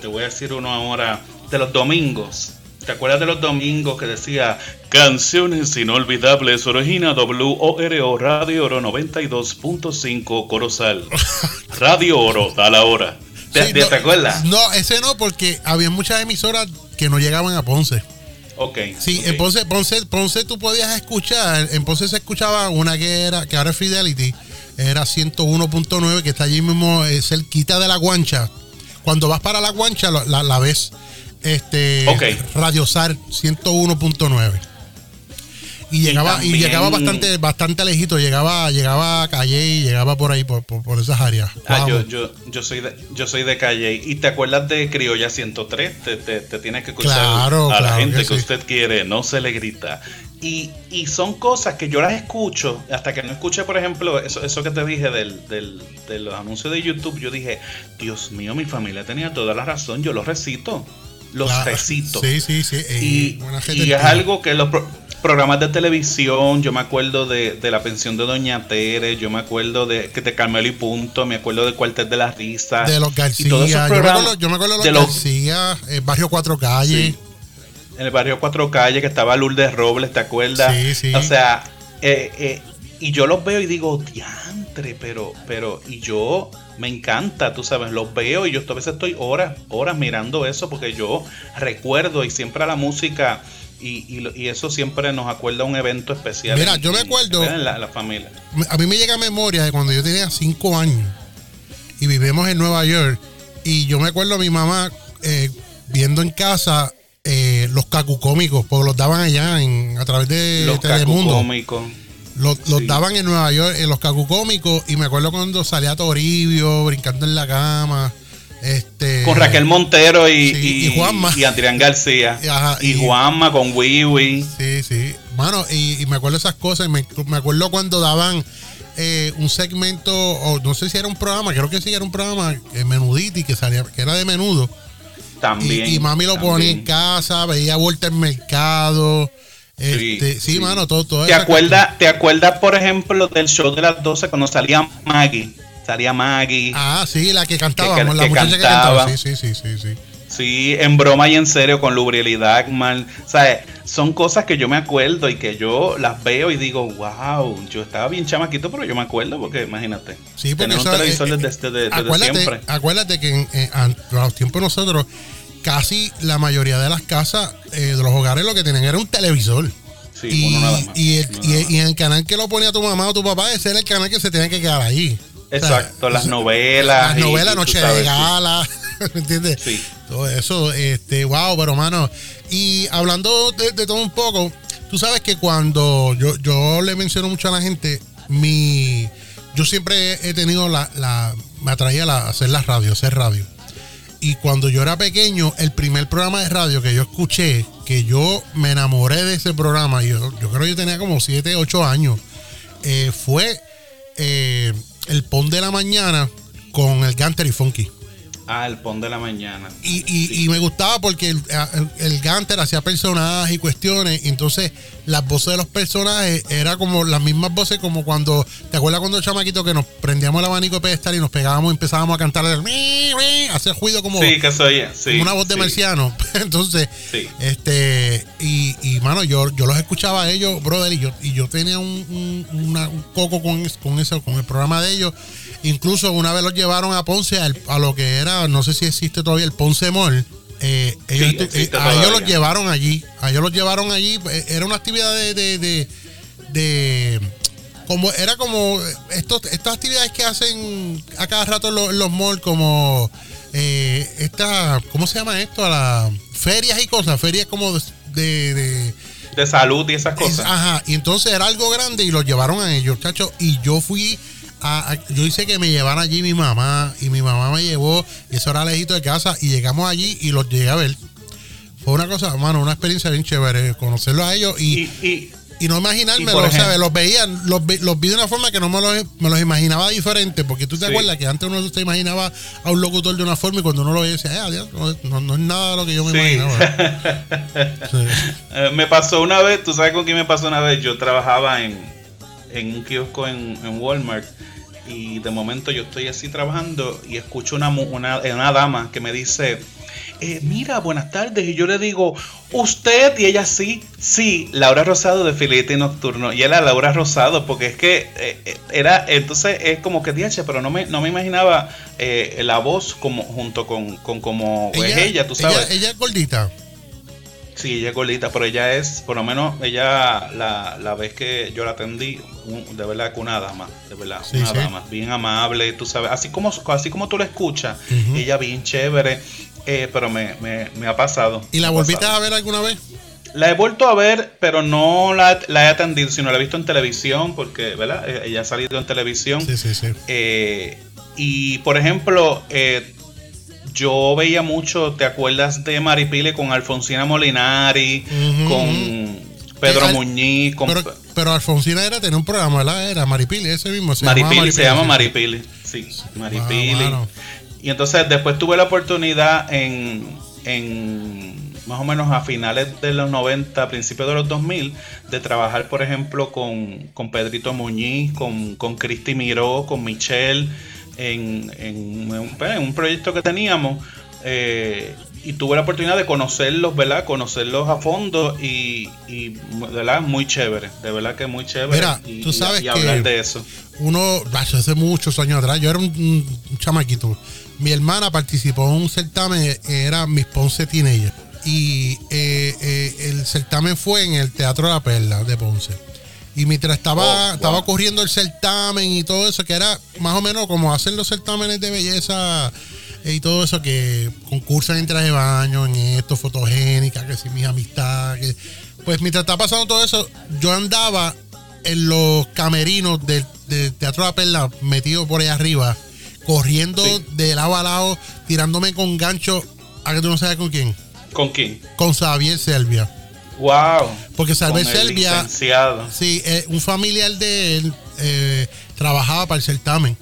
te voy a decir uno ahora, de los domingos? ¿Te acuerdas de los domingos que decía Canciones inolvidables, Origina WORO Radio Oro 92.5 Corozal? Radio Oro, da la hora. ¿Te, Sí, te- no, te acuerdas? No, ese no, porque había muchas emisoras que no llegaban a Ponce. Ok. Sí, ok. en Ponce, Ponce, Ponce tú podías escuchar, en Ponce se escuchaba una que era, que ahora es Fidelity, era 101.9, que está allí mismo eh, cerquita de la guancha. Cuando vas para la guancha la, la ves. Este Ok. Radio SAR 101.9. Y llegaba, y, también- llegaba bastante, bastante lejito, llegaba, llegaba a Calle y llegaba por ahí, por, por- por esas áreas. Ah, Wow. yo, yo, yo soy de, yo soy de calle. ¿Y te acuerdas de Criolla 103? Te, te, te tienes que escuchar Claro, a la gente que que, sí. usted quiere, no se le grita. Y, y son cosas que yo las escucho, hasta que no escuché, por ejemplo, eso, eso que te dije del, del, de los anuncios de YouTube, yo dije, Dios mío, mi familia tenía toda la razón, yo los recito, los Claro. recito. Sí, sí, sí. Y, y es algo que los pro- programas de televisión, yo me acuerdo de, de la pensión de Doña Tere, yo me acuerdo de, de Carmelo y Punto, me acuerdo de Cuartel de la Risa. De los y García. todos esos Yo me, acuerdo, yo me acuerdo de los de los- García, eh, Barrio Cuatro Calles. Sí. En el barrio Cuatro Calles, que estaba Lourdes Robles, ¿te acuerdas? Sí, sí. O sea, eh, eh, y yo los veo y digo, diantre, pero, pero, y yo me encanta, tú sabes, los veo y yo a veces estoy horas, horas mirando eso porque yo recuerdo y siempre a la música y, y, y eso siempre nos acuerda a un evento especial. Mira, en- yo me acuerdo- en la, la familia. a mí me llega a memoria de cuando yo tenía cinco años y vivimos en Nueva York y yo me acuerdo a mi mamá eh, viendo en casa los cacucómicos, porque los daban allá en, a través de Los Telemundo. cómicos. Los, los Sí. daban en Nueva York, en los cacucómicos, y me acuerdo cuando salía Toribio brincando en la cama. Este, Con Raquel Montero y, sí, y, y Juanma. y Adrián García. Y ajá, y, y- Juanma con Wiwi. Sí, sí. Mano, y, me acuerdo esas cosas. Me, me acuerdo cuando daban eh, un segmento, o no sé si era un programa, creo que sí era un programa, eh, Menuditi, que salía, que era de menudo. Y, También. y mami lo ponía en también. casa, veía vuelta en mercado. Este, sí, sí. mano, todo, todo ¿Te acuerdas, ¿Te acuerdas, por ejemplo, del show de las 12 cuando salía Maggie? Salía Maggie. Ah, sí, la que cantaba, Que- que- la que muchacha que cantaba. cantaba. Sí, sí, sí, sí, sí. Sí, en broma y en serio con Lubriel y Dagmar. O sea, son cosas que yo me acuerdo y que yo las veo y digo, wow, yo estaba bien chamaquito, pero yo me acuerdo porque imagínate. Sí, porque tener un televisor eh, desde, desde- desde acuérdate, siempre. acuérdate que en, en- a los tiempos nosotros, casi la mayoría de las casas eh, de los hogares lo que tenían era un televisor. Sí, y, uno nada más. y el, Uno y- nada más. y el canal que lo ponía tu mamá o tu papá, ese era el canal que se tenía que quedar ahí. O sea, Exacto, las novelas. Las novelas, Noche de. Gala, ¿me entiendes? Sí. Todo eso, este, wow, pero mano. Y hablando de, todo un poco, tú sabes que cuando yo, yo le menciono mucho a la gente, mi yo siempre he tenido la, la me atraía la, hacer la radio, hacer radio. Y cuando yo era pequeño, el primer programa de radio que yo escuché, que yo me enamoré de ese programa, yo, yo creo que yo tenía como 7, 8 años, eh, fue eh, el Pon de la Mañana con el Ganter y Funky. Ah, el pon de la mañana. Y, y, y me gustaba porque el, el, el Ganter hacía personajes y cuestiones. Y entonces las voces de los personajes era como las mismas voces como cuando. ¿Te acuerdas cuando chamaquito que nos prendíamos el abanico de pedestal y nos pegábamos y empezábamos a cantar el hacer ruido como, Sí, que soy sí, como una voz de sí. marciano? entonces, Sí. este, y, y mano, yo, yo los escuchaba a ellos, brother, y yo, y yo tenía un, un- una- un coco con, con eso, con el programa de ellos. Incluso una vez los llevaron a Ponce al- a, lo que era, no sé si existe todavía el Ponce Mall. Eh, ellos, Sí, eh, a ellos los llevaron allí. A ellos los llevaron allí. eh, Era una actividad de, de, de, de- como era como estos, estas actividades que hacen a cada rato los, los malls, como eh, esta, ¿cómo se llama esto? A la, ferias y cosas, ferias como de, de- salud y esas es- cosas. ajá, y entonces era algo grande y lo llevaron a ellos, chacho. Y yo fui a, a- yo hice que me llevaran allí mi mamá y mi mamá me llevó y eso era lejito de casa y llegamos allí y los llegué a ver. Fue una cosa, mano, una experiencia bien chévere conocerlos a ellos y, y, y y no por ejemplo- ¿sabes? Los veía, los, vi- los vi de una forma que no me los, me los imaginaba diferente, porque tú te Sí. acuerdas que antes uno se imaginaba a un locutor de una forma y cuando uno lo veía decía, "Ah, Dios, no, no- no es nada de lo que yo me Sí. imaginaba. Sí. Eh, me pasó una vez, tú sabes con quién me pasó una vez, yo trabajaba en, en un kiosco en, en Walmart y de momento yo estoy así trabajando y escucho una, una, una dama que me dice, eh, mira, buenas tardes, y yo le digo, usted, y ella sí, sí, Laura Rosado de Filete Nocturno, y era Laura Rosado, porque es que eh, eh, era, entonces es como que diache, pero no me, no me imaginaba eh, la voz como junto con, con como es ella, tú sabes. Ella, ella es gordita. Sí, ella es gordita, pero ella es, por lo menos, ella, la, la vez que yo la atendí, un- de verdad que una dama, de verdad, Sí, una sí. dama, bien amable, tú sabes, así como, así como tú la escuchas, ella bien chévere, eh, pero me, me, me ha pasado. ¿Y la volviste pasado. a ver alguna vez? La he vuelto a ver, pero no la, la he atendido, sino la he visto en televisión, porque, ¿verdad? Eh, Ella ha salido en televisión. Sí, sí, sí. Eh, y por ejemplo, eh, yo veía mucho, ¿te acuerdas de Maripile con Alfonsina Molinari, con Pedro Muñiz, con Pero, pero Alfonsina era, tenía un programa, ¿verdad? Era Maripili, ese mismo. Se llamaba Maripili, se llama. Maripili, sí, Maripili. Y entonces después tuve la oportunidad en, en más o menos a finales de los 90, principios de los 2000, de trabajar, por ejemplo, con, con Pedrito Muñiz, con, con Cristi Miró, con Michelle, en, en un, pues, en un proyecto que teníamos. eh, y tuve la oportunidad de conocerlos, ¿verdad? Conocerlos a fondo y, verdad, muy chévere. De verdad que muy chévere. Mira, y, tú sabes y hablar de eso. uno, hace muchos años atrás, yo era un, un chamaquito. Mi hermana participó en un certamen, era Miss Ponce Teenager. Y eh, eh, el certamen fue en el Teatro La Perla de Ponce. Y mientras estaba, Oh, wow. estaba ocurriendo el certamen y todo eso, que era más o menos como hacen los certámenes de belleza eh, y todo eso, que concursan en traje de baño, en esto, fotogénica, que si mis amistades. que- Pues mientras estaba pasando todo eso, yo andaba en los camerinos del, del Teatro La Perla, metido por ahí arriba, corriendo Sí. de lado a lado, tirándome con gancho, a que tú no sabes con quién, ¿Con quién? con Xavier Selvia. Wow. Porque el Selvia, sí, eh, un familiar de él eh, trabajaba para el certamen.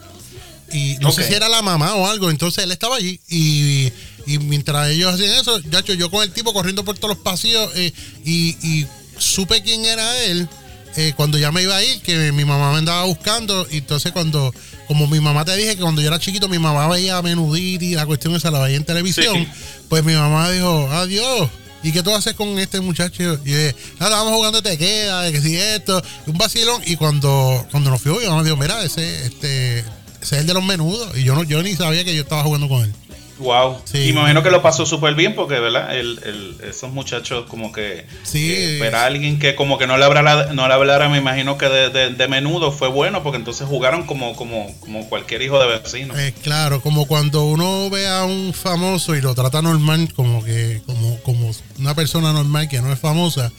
Y no sé si era la mamá o algo, entonces él estaba allí y, y mientras ellos hacían eso, ya yo con el tipo corriendo por todos los pasillos eh, y, y supe quién era él eh, cuando ya me iba a ir, que mi mamá me andaba buscando y entonces cuando, como mi mamá te dije que cuando yo era chiquito mi mamá veía Menuditi y la cuestión esa la veía en televisión, Sí. pues mi mamá dijo, adiós. ¿Y qué tú haces con este muchacho? Y yo dije, nada, vamos jugando te queda, de que si esto, un vacilón. Y cuando, cuando nos fuimos, mi mamá dijo, mira, ese, este, es el de los menudos. Y yo no, yo ni sabía que yo estaba jugando con él. Wow. Sí. Y me imagino que lo pasó súper bien porque, ¿verdad? El, el- esos muchachos como que... Sí. eh, a alguien que como que no le hablara, no le hablara me imagino que de, de- de menudo fue bueno porque entonces jugaron como, como, como cualquier hijo de vecino. Eh, claro, como cuando uno ve a un famoso y lo trata normal, como que, como, como una persona normal que no es famosa,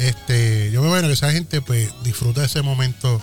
este, yo me imagino que esa gente pues disfruta ese momento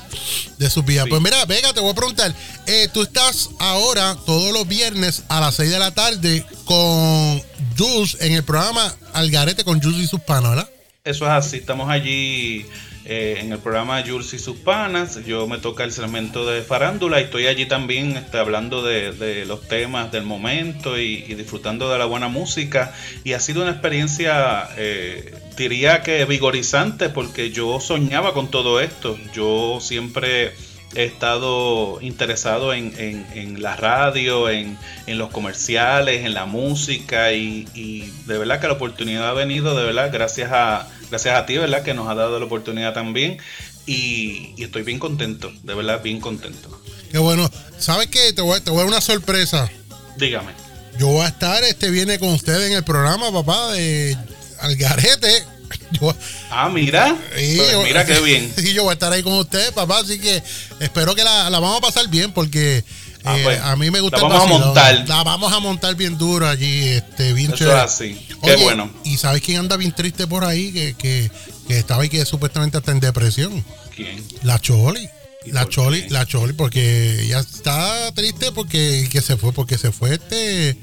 de su vida. Sí. Pues mira, Vega, te voy a preguntar, eh, tú estás ahora todos los viernes a las 6 de la tarde con Jules en el programa Algarete con Jules y sus panos, ¿verdad? Eso es así, estamos allí eh, en el programa Jules y sus panas. Yo me toca el segmento de farándula y estoy allí también este, hablando de, de los temas del momento y, y disfrutando de la buena música. Y ha sido una experiencia, eh, diría que vigorizante, porque yo soñaba con todo esto. Yo siempre he estado interesado en, en- en la radio, en, en los comerciales, en la música y, y de verdad que la oportunidad ha venido, de verdad, gracias a, gracias a ti, ¿verdad? Que nos ha dado la oportunidad también y, y estoy bien contento, de verdad, bien contento. Qué bueno. ¿Sabes qué? Te voy, te voy a dar una sorpresa. Dígame. Yo voy a estar este viene con ustedes en el programa, papá, de Algarete. Yo- Ah, mira, pues yo- mira qué bien. Sí, yo voy a estar ahí con ustedes, papá. Así que espero que la, la vamos a pasar bien porque Ah, eh, pues, a mí me gusta la vamos a montar. La vamos a montar bien duro allí, este, bien Eso chévere. es así. Qué Oye, bueno. ¿Y sabes quién anda bien triste por ahí? Que, que, que estaba ahí que supuestamente está en depresión. ¿Quién? La Choli. ¿Y La Choli, qué? la Choli, porque ella está triste porque que se fue, porque se fue este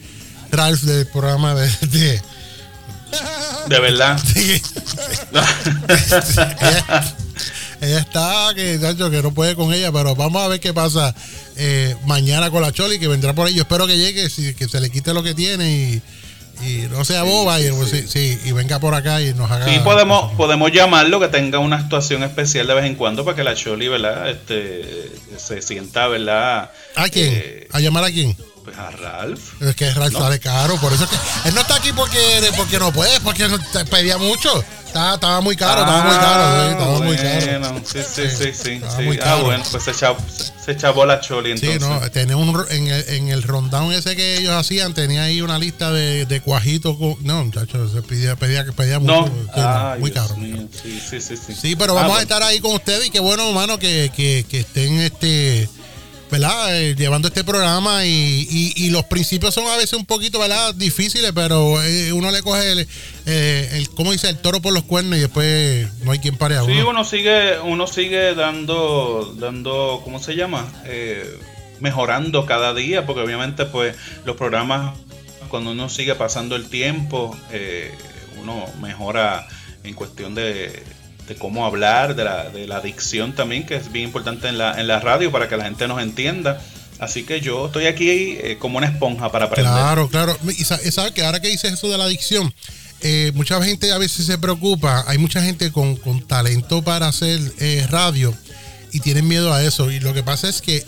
Ralph del programa de, de- De verdad. Sí. ella, ella está que, que no puede con ella, pero vamos a ver qué pasa eh, mañana con la Choli, que vendrá por ahí. Yo espero que llegue, sí, que se le quite lo que tiene y, y no sea boba y, pues, sí, sí, y venga por acá y nos haga. Sí, podemos, podemos llamarlo que tenga una actuación especial de vez en cuando para que la Choli, ¿verdad? Este, se sienta, ¿verdad? ¿A quién? Eh, ¿A llamar a quién? Pues a Ralph. Es que Ralph sale caro, por eso es que él no está aquí porque, porque no puede, porque no- te pedía mucho. Estaba, estaba muy caro, estaba muy caro, sí, estaba muy caro. Bueno, sí, sí, sí, sí. Sí. muy Ah, bueno, pues se echabó, se chavó la Choli Sí, entonces. no, tenía un, en, el, en el rundown ese que ellos hacían, tenía ahí una lista de, de cuajitos. con- no, muchachos, se pedía, pedía, pedía No, mucho. sí, no, Ay, muy Dios caro. mío. Sí, sí, sí, sí. Sí, pero Ah, vamos a bueno. estar ahí con ustedes y qué bueno, hermano, que, que, que estén este, ¿verdad? Eh, llevando este programa y, y, y los principios son a veces un poquito, ¿verdad? Difíciles, pero eh, uno le coge el, eh, el, ¿cómo dice? El toro por los cuernos y después no hay quien pare a Sí, uno. uno sigue, uno sigue dando, dando, ¿cómo se llama? Eh, mejorando cada día, porque obviamente, pues, los programas, cuando uno sigue pasando el tiempo, eh, uno mejora en cuestión de, de cómo hablar, de la, de la dicción también, que es bien importante en la, en la radio para que la gente nos entienda. Así que yo estoy aquí eh, como una esponja para aprender. Claro, claro. Y sa- y sabes que ahora que dices eso de la adicción, eh, mucha gente a veces se preocupa. Hay mucha gente con, con talento para hacer eh, radio y tienen miedo a eso. Y lo que pasa es que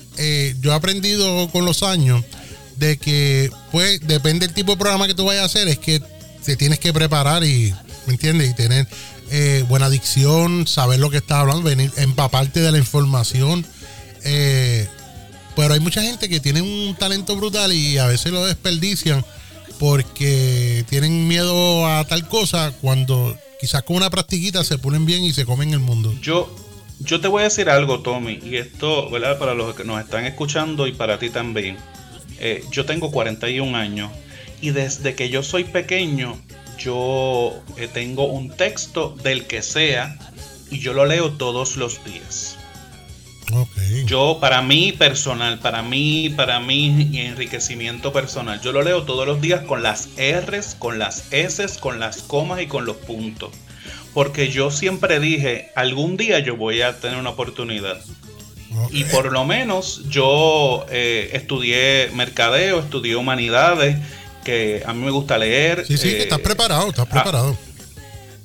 yo he aprendido con los años de que, pues, depende del tipo de programa que tú vayas a hacer, es que te tienes que preparar y, ¿me entiendes? Y tener eh, buena dicción, saber lo que estás hablando, venir, empaparte de la información. Eh, pero hay mucha gente que tiene un talento brutal y a veces lo desperdician porque tienen miedo a tal cosa cuando quizás con una practiquita se ponen bien y se comen el mundo. Yo, yo te voy a decir algo, Tommy, y esto, ¿verdad? Para los que nos están escuchando y para ti también. Eh, yo tengo 41 años y desde que yo soy pequeño, yo eh, tengo un texto del que sea y yo lo leo todos los días. Yo, para mí personal, para mí, para mi enriquecimiento personal, yo lo leo todos los días con las R's, con las S, con las comas y con los puntos. Porque yo siempre dije, algún día yo voy a tener una oportunidad. Y por lo menos yo eh, estudié mercadeo, estudié humanidades, que a mí me gusta leer. Sí, sí, eh, estás preparado, estás preparado.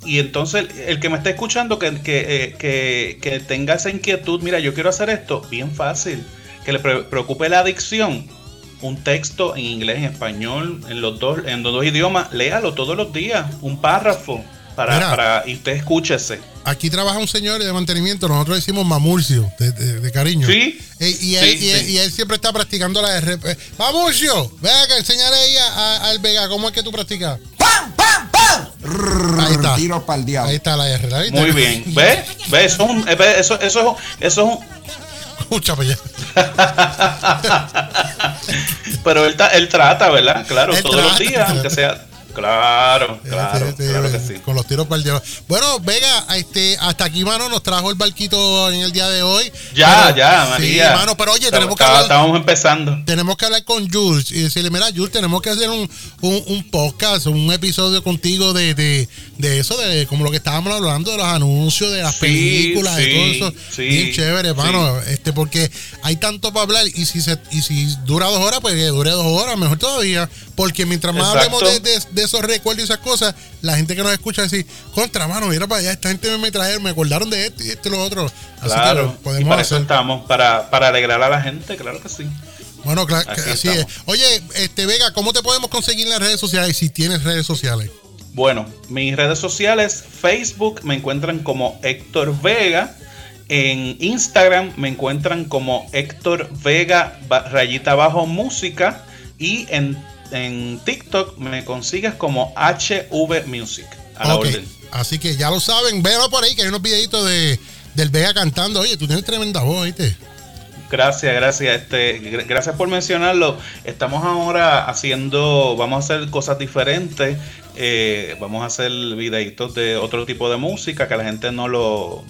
y entonces el que me está escuchando que, que, eh, que- que tenga esa inquietud, mira, yo quiero hacer esto, bien fácil. Que le pre- preocupe la adicción. Un texto en inglés, en español, en los dos, en los dos idiomas, léalo todos los días, un párrafo, para, Mira. para y usted escúchese. Aquí trabaja un señor de mantenimiento, nosotros decimos Mamurcio, de, de- de cariño. Sí. Eh, y, él, Sí, y, él, sí. y él siempre está practicando la R. eh, Mamurcio, ven acá, enseñale ahí a- a- al Vega cómo es que tú practicas. Ahí está. Tiro para el diablo. Ahí está la R. ¿la viste? Muy bien. ¿Ves? ¿Ves? Eso es un, eh, ve, eso, eso, es un- eso es un, Escucha, pues ya. Pero él, él trata, ¿verdad? Claro, Él todos los días, aunque sea. Claro, claro, claro que sí. Con los tiros para el diablo. Bueno, Vega, este, hasta aquí, mano, nos trajo el barquito en el día de hoy. Ya, Pero- ya, sí, María. mano, pero oye, tenemos que hablar, Estábamos empezando. tenemos que hablar con Jules y decirle, mira, Jules, tenemos que hacer un, un, un podcast, un episodio contigo de, de, de eso, de como lo que estábamos hablando, de los anuncios, de las Sí, películas y sí, todo eso. sí, Bien chévere, mano. Este, porque hay tanto para hablar y si se, y si dura dos horas, pues que dure dos horas, mejor todavía. Porque mientras más Exacto. hablemos de, de- de esos recuerdos y esas cosas, la gente que nos escucha decir, contra mano, mira para allá, esta gente me, trajeron, me acordaron de esto y esto y lo otro. Así Claro, que y podemos para eso estamos, para, para alegrar a la gente, claro que sí. Bueno, claro, así es. Oye, este Vega, ¿cómo te podemos conseguir en las redes sociales si tienes redes sociales? Bueno, mis redes sociales, Facebook me encuentran como Héctor Vega. En Instagram me encuentran como Héctor Vega rayita abajo música. Y en, en TikTok me consigues como HV Music. A la orden. Así que ya lo saben, véanlo por ahí que hay unos videitos de, del Vega cantando. Oye, tú tienes tremenda voz, ¿viste? Gracias, gracias. Este, gr- gracias por mencionarlo. Estamos ahora haciendo, vamos a hacer cosas diferentes. eh, vamos a hacer videitos de otro tipo de música que la gente no lo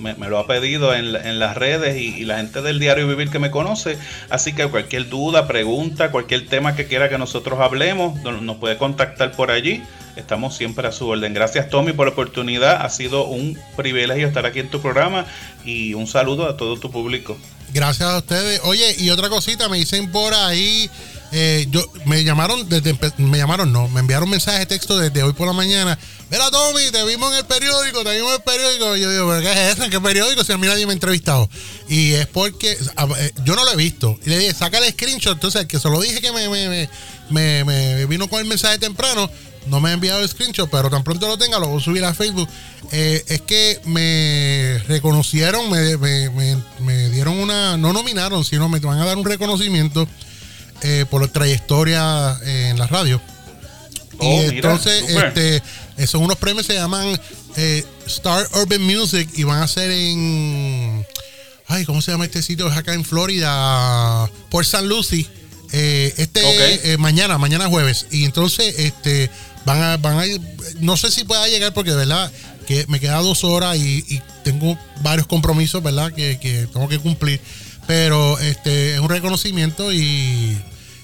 me, lo ha pedido en, en las redes y, la gente del diario vivir que me conoce. Así que cualquier duda, pregunta, cualquier tema que quiera que nosotros hablemos, no- nos puede contactar por allí. Estamos siempre a su orden. Gracias Tommy por la oportunidad. Ha sido un privilegio estar aquí en tu programa y un saludo a todo tu público. Gracias a ustedes. Oye, y otra cosita, me dicen por ahí, eh, yo me llamaron desde me llamaron no, me enviaron mensaje de texto desde hoy por la mañana. Mira Tommy, te vimos en el periódico, te vimos en el periódico. Y yo digo, ¿pero qué es eso? ¿En qué periódico? Si a mí nadie me ha entrevistado. Y es porque eh, yo no lo he visto. Y le dije, saca el screenshot. Entonces, el que se lo dije que me, me, me- me vino con el mensaje temprano, no me ha enviado el screenshot, pero tan pronto lo tenga, lo voy a subir a Facebook. Eh, es que me reconocieron, me, me- me- me dieron una, no nominaron, sino me van a dar un reconocimiento eh, por la trayectoria en la radio. Oh, y mira, entonces, este, eh, son unos premios se llaman eh, Star Urban Music y van a ser en, ay, ¿cómo se llama este sitio? Es acá en Florida, por San Lucy. Eh, este eh, mañana, mañana jueves. Y entonces, este, van a, van a ir, no sé si pueda llegar porque de verdad que me queda dos horas y, tengo varios compromisos, ¿verdad? Que, que tengo que cumplir. Pero este es un reconocimiento y,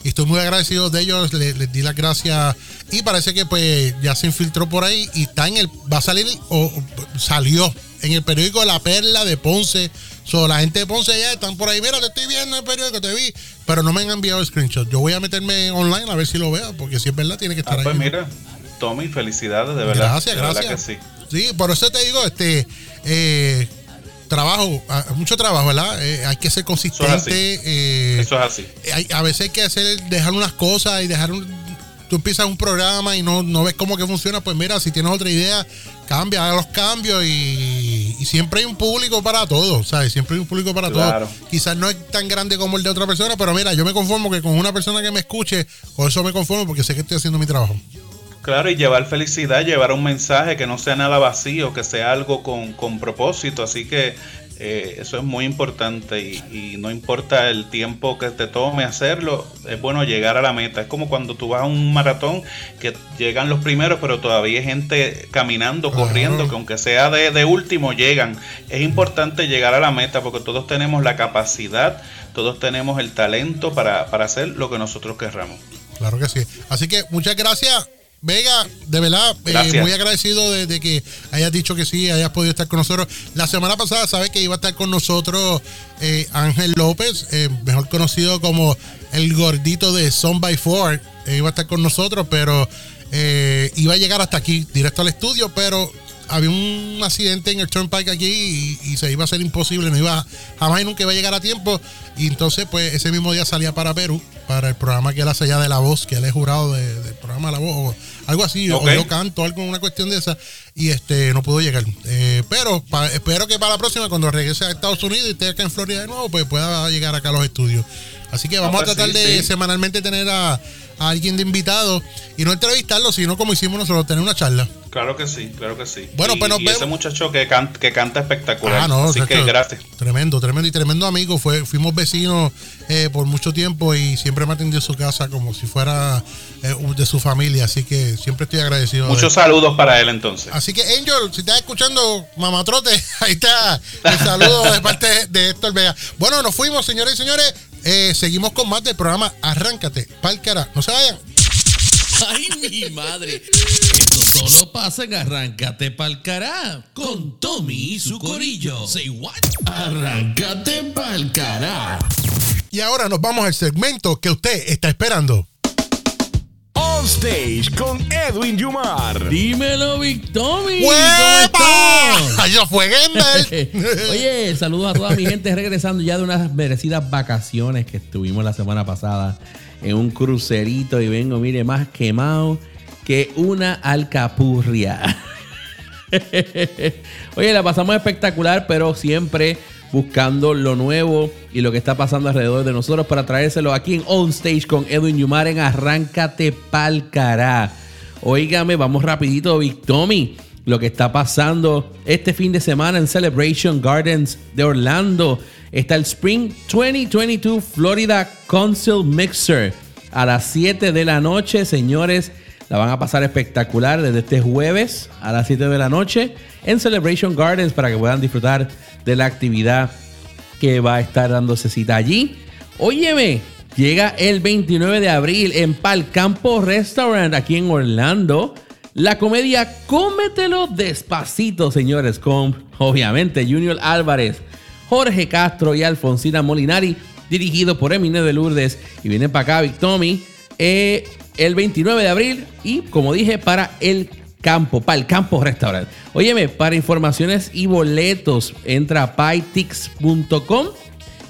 estoy muy agradecido de ellos. Le- Les, di las gracias. Y parece que pues ya se infiltró por ahí y está en el, va a salir o salió en el periódico La Perla de Ponce. So, la gente de Ponce ya están por ahí. Mira, te estoy viendo en el periódico, te vi. Pero no me han enviado el screenshot. Yo voy a meterme online a ver si lo veo, porque si es verdad, tiene que estar Ah, pues ahí. mira, Tommy, felicidades, de verdad. Gracias, de verdad gracias. que sí. Sí, por eso te digo, este eh, trabajo, ah, mucho trabajo, ¿verdad? Eh, hay que ser consistente. así. eh, Eso es así. hay- a veces hay que hacer, dejar unas cosas y dejar un, tú empiezas un programa y no, no ves cómo que funciona, pues mira, si tienes otra idea, cambia, haga los cambios y, y siempre hay un público para todo, ¿sabes? Siempre hay un público para Claro. todo. Quizás no es tan grande como el de otra persona, pero mira, yo me conformo que con una persona que me escuche, con eso me conformo porque sé que estoy haciendo mi trabajo. Claro, y llevar felicidad, llevar un mensaje que no sea nada vacío, que sea algo con, con propósito. Así que eh, eso es muy importante y, y no importa el tiempo que te tome hacerlo, es bueno llegar a la meta. Es como cuando tú vas a un maratón que llegan los primeros, pero todavía hay gente caminando, corriendo, que aunque sea de, de último, llegan. Es importante llegar a la meta porque todos tenemos la capacidad, todos tenemos el talento para, para hacer lo que nosotros querramos. Claro que sí. Así que muchas gracias, Vega. De verdad, eh, muy agradecido de, de que hayas dicho que sí, hayas podido estar con nosotros. La semana pasada, sabes que iba a estar con nosotros eh, Ángel López, eh, mejor conocido como el gordito de Son by Four. Iba a estar con nosotros, pero iba a llegar hasta aquí, directo al estudio, pero había un accidente en el Turnpike aquí y, y se iba a hacer imposible, no iba jamás y nunca iba a llegar a tiempo. Y entonces, pues ese mismo día salía para Perú, para el programa que él hace allá de La Voz, que él es jurado de- del programa La Voz, algo así, o- yo canto, algo, una cuestión de esa, y este no pudo llegar. Eh, pero pa- espero que para la próxima, cuando regrese a Estados Unidos y esté acá en Florida de nuevo, pues pueda llegar acá a los estudios. Así que vamos Ah, a pues tratar sí, de sí. semanalmente tener a, a alguien de invitado y no entrevistarlo, sino como hicimos nosotros, tener una charla. Claro que sí, claro que sí. Bueno, y, pues nos y ese vemos. muchacho que, can- que canta espectacular. Ah, no, Así que gracias. Tremendo, tremendo y tremendo amigo. Fue, fuimos vecinos eh, por mucho tiempo y siempre me atendió su casa como si fuera eh, de su familia. Así que siempre estoy agradecido. de Muchos saludos para él entonces. Así que Angel, si estás escuchando Mamatrote, ahí está el saludo de parte de Héctor Vega. Bueno, nos fuimos, señores y señores. Eh, seguimos con más del programa Arráncate, pa'l cara. No se vayan. ¡Ay, mi madre! Esto solo pasa en Arráncate pa'l cará con Tommy y su corillo. Say what? Arráncate pa'l cará. Y ahora nos vamos al segmento que usted está esperando. On Stage con Edwin Yumar. Dímelo. ¿Cómo ¡Huepa! Yo fue. Oye, saludos a toda mi gente regresando ya de unas merecidas vacaciones que estuvimos la semana pasada en un crucerito y vengo, mire, más quemado que una alcapurria. Oye, la pasamos espectacular, pero siempre buscando lo nuevo y lo que está pasando alrededor de nosotros para traérselo aquí en On Stage con Edwin Yumar en Arráncate Pal Cará. Óigame, vamos rapidito, Big Tommy. Lo que está pasando este fin de semana en Celebration Gardens de Orlando. Está el Spring 2022 Florida Council Mixer a las 7 de la noche, señores. La van a pasar espectacular desde este jueves a las 7 de la noche en Celebration Gardens para que puedan disfrutar de la actividad que va a estar dándose cita allí. Óyeme, llega el 29 de abril en Pal Campo Restaurant aquí en Orlando. La comedia Cómetelo Despacito, señores, con obviamente Junior Álvarez, Jorge Castro y Alfonsina Molinari, dirigido por Emine de Lourdes. Y viene para acá Big Tommy eh, el 29 de abril y, como dije, para el campo, para el campo restaurant. Óyeme, para informaciones y boletos, entra a pytix.com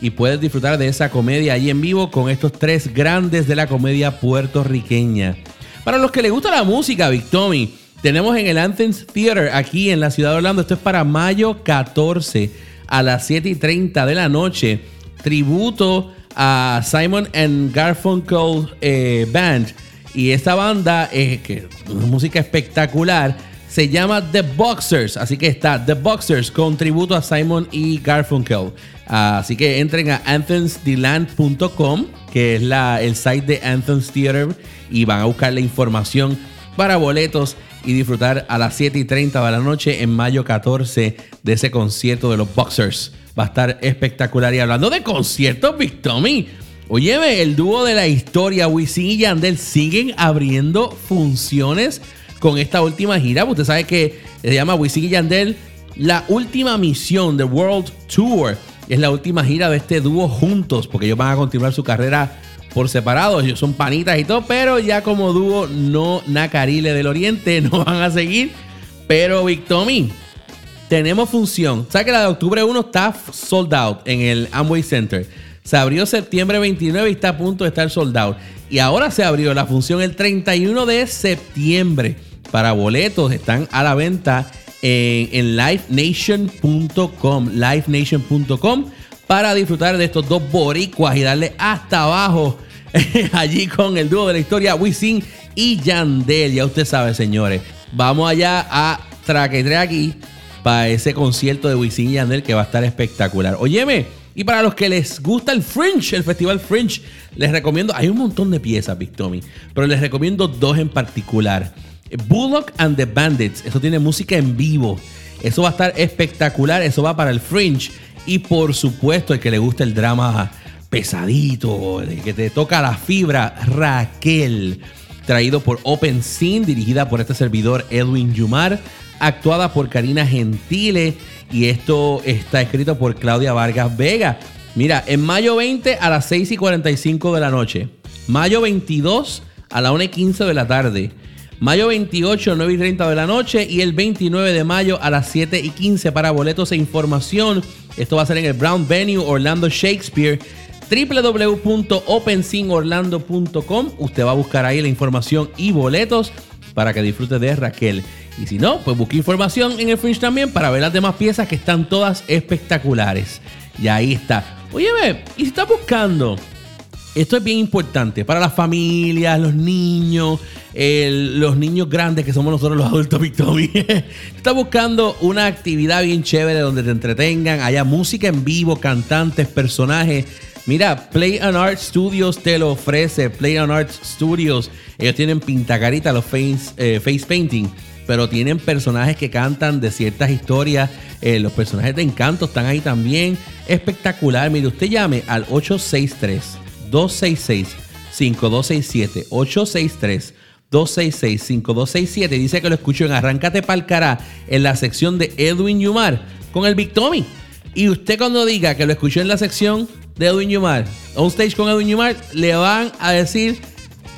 y puedes disfrutar de esa comedia ahí en vivo con estos tres grandes de la comedia puertorriqueña. Para los que les gusta la música, Big Tommy, tenemos en el Anthems Theater aquí en la ciudad de Orlando. Esto es para mayo 14 a las 7 y 30 de la noche. Tributo a Simon and Garfunkel eh, Band. Y esta banda, eh, que es una música espectacular, se llama The Boxers. Así que está The Boxers con tributo a Simon y Garfunkel. Así que entren a anthemsdeland.com, que es la, el site de Anthems Theater, y van a buscar la información para boletos y disfrutar a las 7 y 30 de la noche en mayo 14 de ese concierto de los Boxers. Va a estar espectacular. Y hablando de conciertos, Big Tommy, óyeme, el dúo de la historia, Wisin y Yandel, siguen abriendo funciones con esta última gira. Usted sabe que se llama Wisin y Yandel la última misión de World Tour. Es la última gira de este dúo juntos, porque ellos van a continuar su carrera por separado. Ellos son panitas y todo, pero ya como dúo, no Nacarile del Oriente, no van a seguir. Pero Big Tommy, tenemos función. ¿Sabes que la de octubre 1 está sold out en el Amway Center? Se abrió septiembre 29 y está a punto de estar sold out. Y ahora se abrió la función el 31 de septiembre. Para boletos están a la venta en, en livenation.com. Livenation.com para disfrutar de estos dos boricuas y darle hasta abajo allí con el dúo de la historia Wisin y Yandel. Ya usted sabe, señores. Vamos allá a Traque aquí para ese concierto de Wisin y Yandel que va a estar espectacular. Óyeme, y para los que les gusta el Fringe, el Festival Fringe, les recomiendo, hay un montón de piezas, Big Tommy, pero les recomiendo dos en particular. Bullock and the Bandits, eso tiene música en vivo. Eso va a estar espectacular, eso va para el Fringe. Y por supuesto, el que le gusta el drama pesadito, el que te toca la fibra, Raquel traído por Open Scene, dirigida por este servidor Edwin Yumar, actuada por Karina Gentile y esto está escrito por Claudia Vargas Vega. Mira, en mayo 20 a las 6 y 45 de la noche, mayo 22 a las 1 y 15 de la tarde, mayo 28 9 y 30 de la noche y el 29 de mayo a las 7 y 15 para boletos e información. Esto va a ser en el Brown Venue Orlando Shakespeare www.opensceneorlando.com. Usted va a buscar ahí la información y boletos para que disfrute de Raquel. Y si no, pues busque información en el Fringe también para ver las demás piezas que están todas espectaculares. Y ahí está. Oye, ve, y si estás buscando esto es bien importante para las familias, los niños, los niños grandes que somos nosotros los adultos, Victomi. Estás buscando una actividad bien chévere donde te entretengan, haya música en vivo, cantantes, personajes. Mira, Play and Art Studios te lo ofrece. Play and Art Studios, ellos tienen pintacarita, los face, eh, face painting, pero tienen personajes que cantan de ciertas historias. Eh, los personajes de encanto están ahí también. Espectacular. Mire, usted llame al 863-266-5267. 863-266-5267. Dice que lo escuchó en Arráncate Palcará en la sección de Edwin Yumar con el Big Tommy. Y usted cuando diga que lo escuchó en la sección de Edwin Yumar, on stage con Edwin Yumar, le van a decir,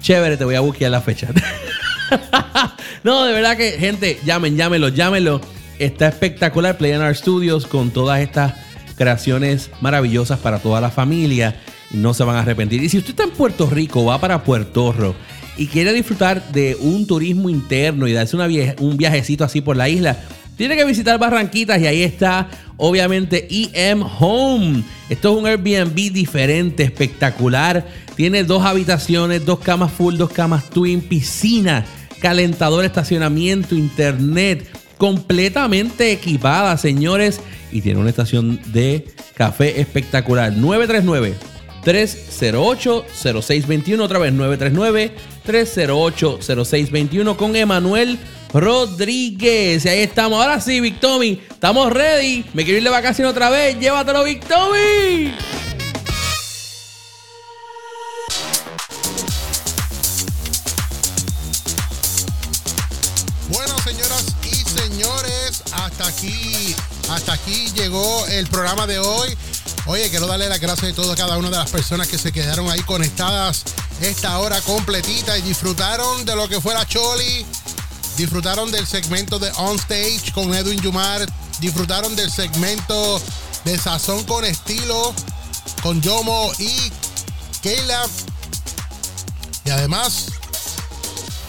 chévere, te voy a buscar la fecha. no, de verdad que, gente, llamen, llámenlo, llámenlo. Está espectacular Play Art Studios con todas estas creaciones maravillosas para toda la familia. No se van a arrepentir. Y si usted está en Puerto Rico, va para Puerto Rico y quiere disfrutar de un turismo interno y darse un viajecito así por la isla, tiene que visitar Barranquitas y ahí está, obviamente, EM Home. Esto es un Airbnb diferente, espectacular. Tiene dos habitaciones, dos camas full, dos camas twin, piscina, calentador, estacionamiento, internet, completamente equipada, señores. Y tiene una estación de café espectacular. 939 308-0621. Otra vez, 939-308-0621 con Emanuel Rodríguez. Y ahí estamos. Ahora sí, Victomi. Estamos ready. Me quiero ir de vacaciones otra vez. Llévatelo, Victomi. Hasta aquí llegó el programa de hoy. Oye, quiero darle las gracias a todas cada una de las personas que se quedaron ahí conectadas esta hora completita y disfrutaron de lo que fue la Choli, disfrutaron del segmento de On Stage con Edwin Yumar, disfrutaron del segmento de Sazón con Estilo con Yomo y Keila. Y además,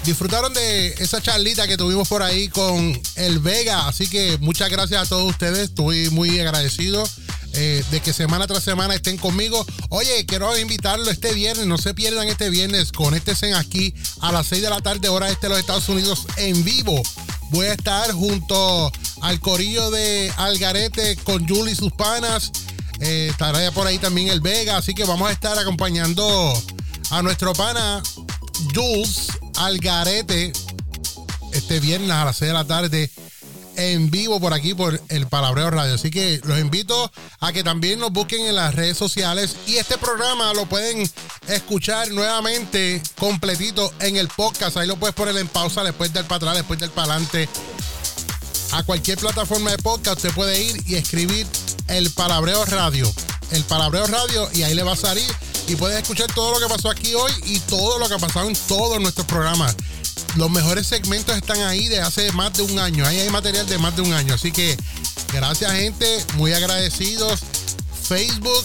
disfrutaron de esa charlita que tuvimos por ahí con el Vega. Así que muchas gracias a todos ustedes. Estoy muy agradecido eh, de que semana tras semana estén conmigo. Oye, quiero invitarlo este viernes. No se pierdan este viernes. Conéctense aquí a las 6 de la tarde, hora este de los Estados Unidos, en vivo. Voy a estar junto al corillo de Algarete con Julie y sus panas. Eh, estará por ahí también el Vega. Así que vamos a estar acompañando a nuestro pana Jules Algarete este viernes a las 6 de la tarde en vivo por aquí por el Palabreo Radio. Así que los invito a que también nos busquen en las redes sociales y este programa lo pueden escuchar nuevamente completito en el podcast. Ahí lo puedes poner en pausa, después del para atrás, después del para adelante. A cualquier plataforma de podcast usted puede ir y escribir el Palabreo Radio. El Palabreo Radio y ahí le va a salir y puedes escuchar todo lo que pasó aquí hoy y todo lo que ha pasado en todos nuestros programas. Los mejores segmentos están ahí de hace más de un año. Ahí hay material de más de un año. Así que gracias gente, muy agradecidos. Facebook,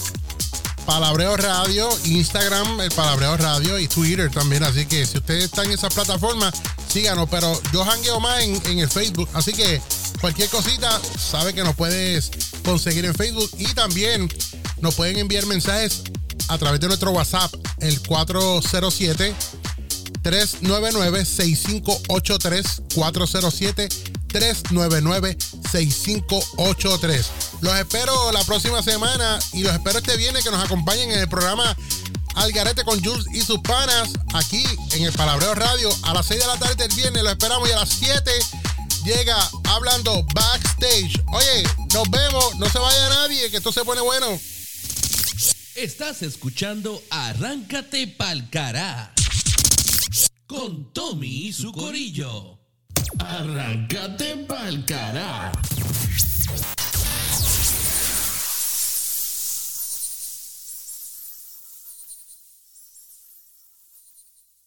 Palabreo Radio, Instagram, el Palabreo Radio y Twitter también. Así que si ustedes están en esas plataformas, síganos. Pero yo hangueo más en, en el Facebook. Así que cualquier cosita, sabe que nos puedes conseguir en Facebook. Y también nos pueden enviar mensajes a través de nuestro WhatsApp, el 407 399-6583 407 399-6583 Los espero la próxima semana y los espero este viernes que nos acompañen en el programa Algarete con Jules y sus panas aquí en el Palabreo Radio a las 6 de la tarde el viernes. Los esperamos y a las 7 llega hablando backstage. Oye, nos vemos, no se vaya nadie, que esto se pone bueno. Estás escuchando Arráncate Palcará con Tommy y su corillo. Arráncate palcará.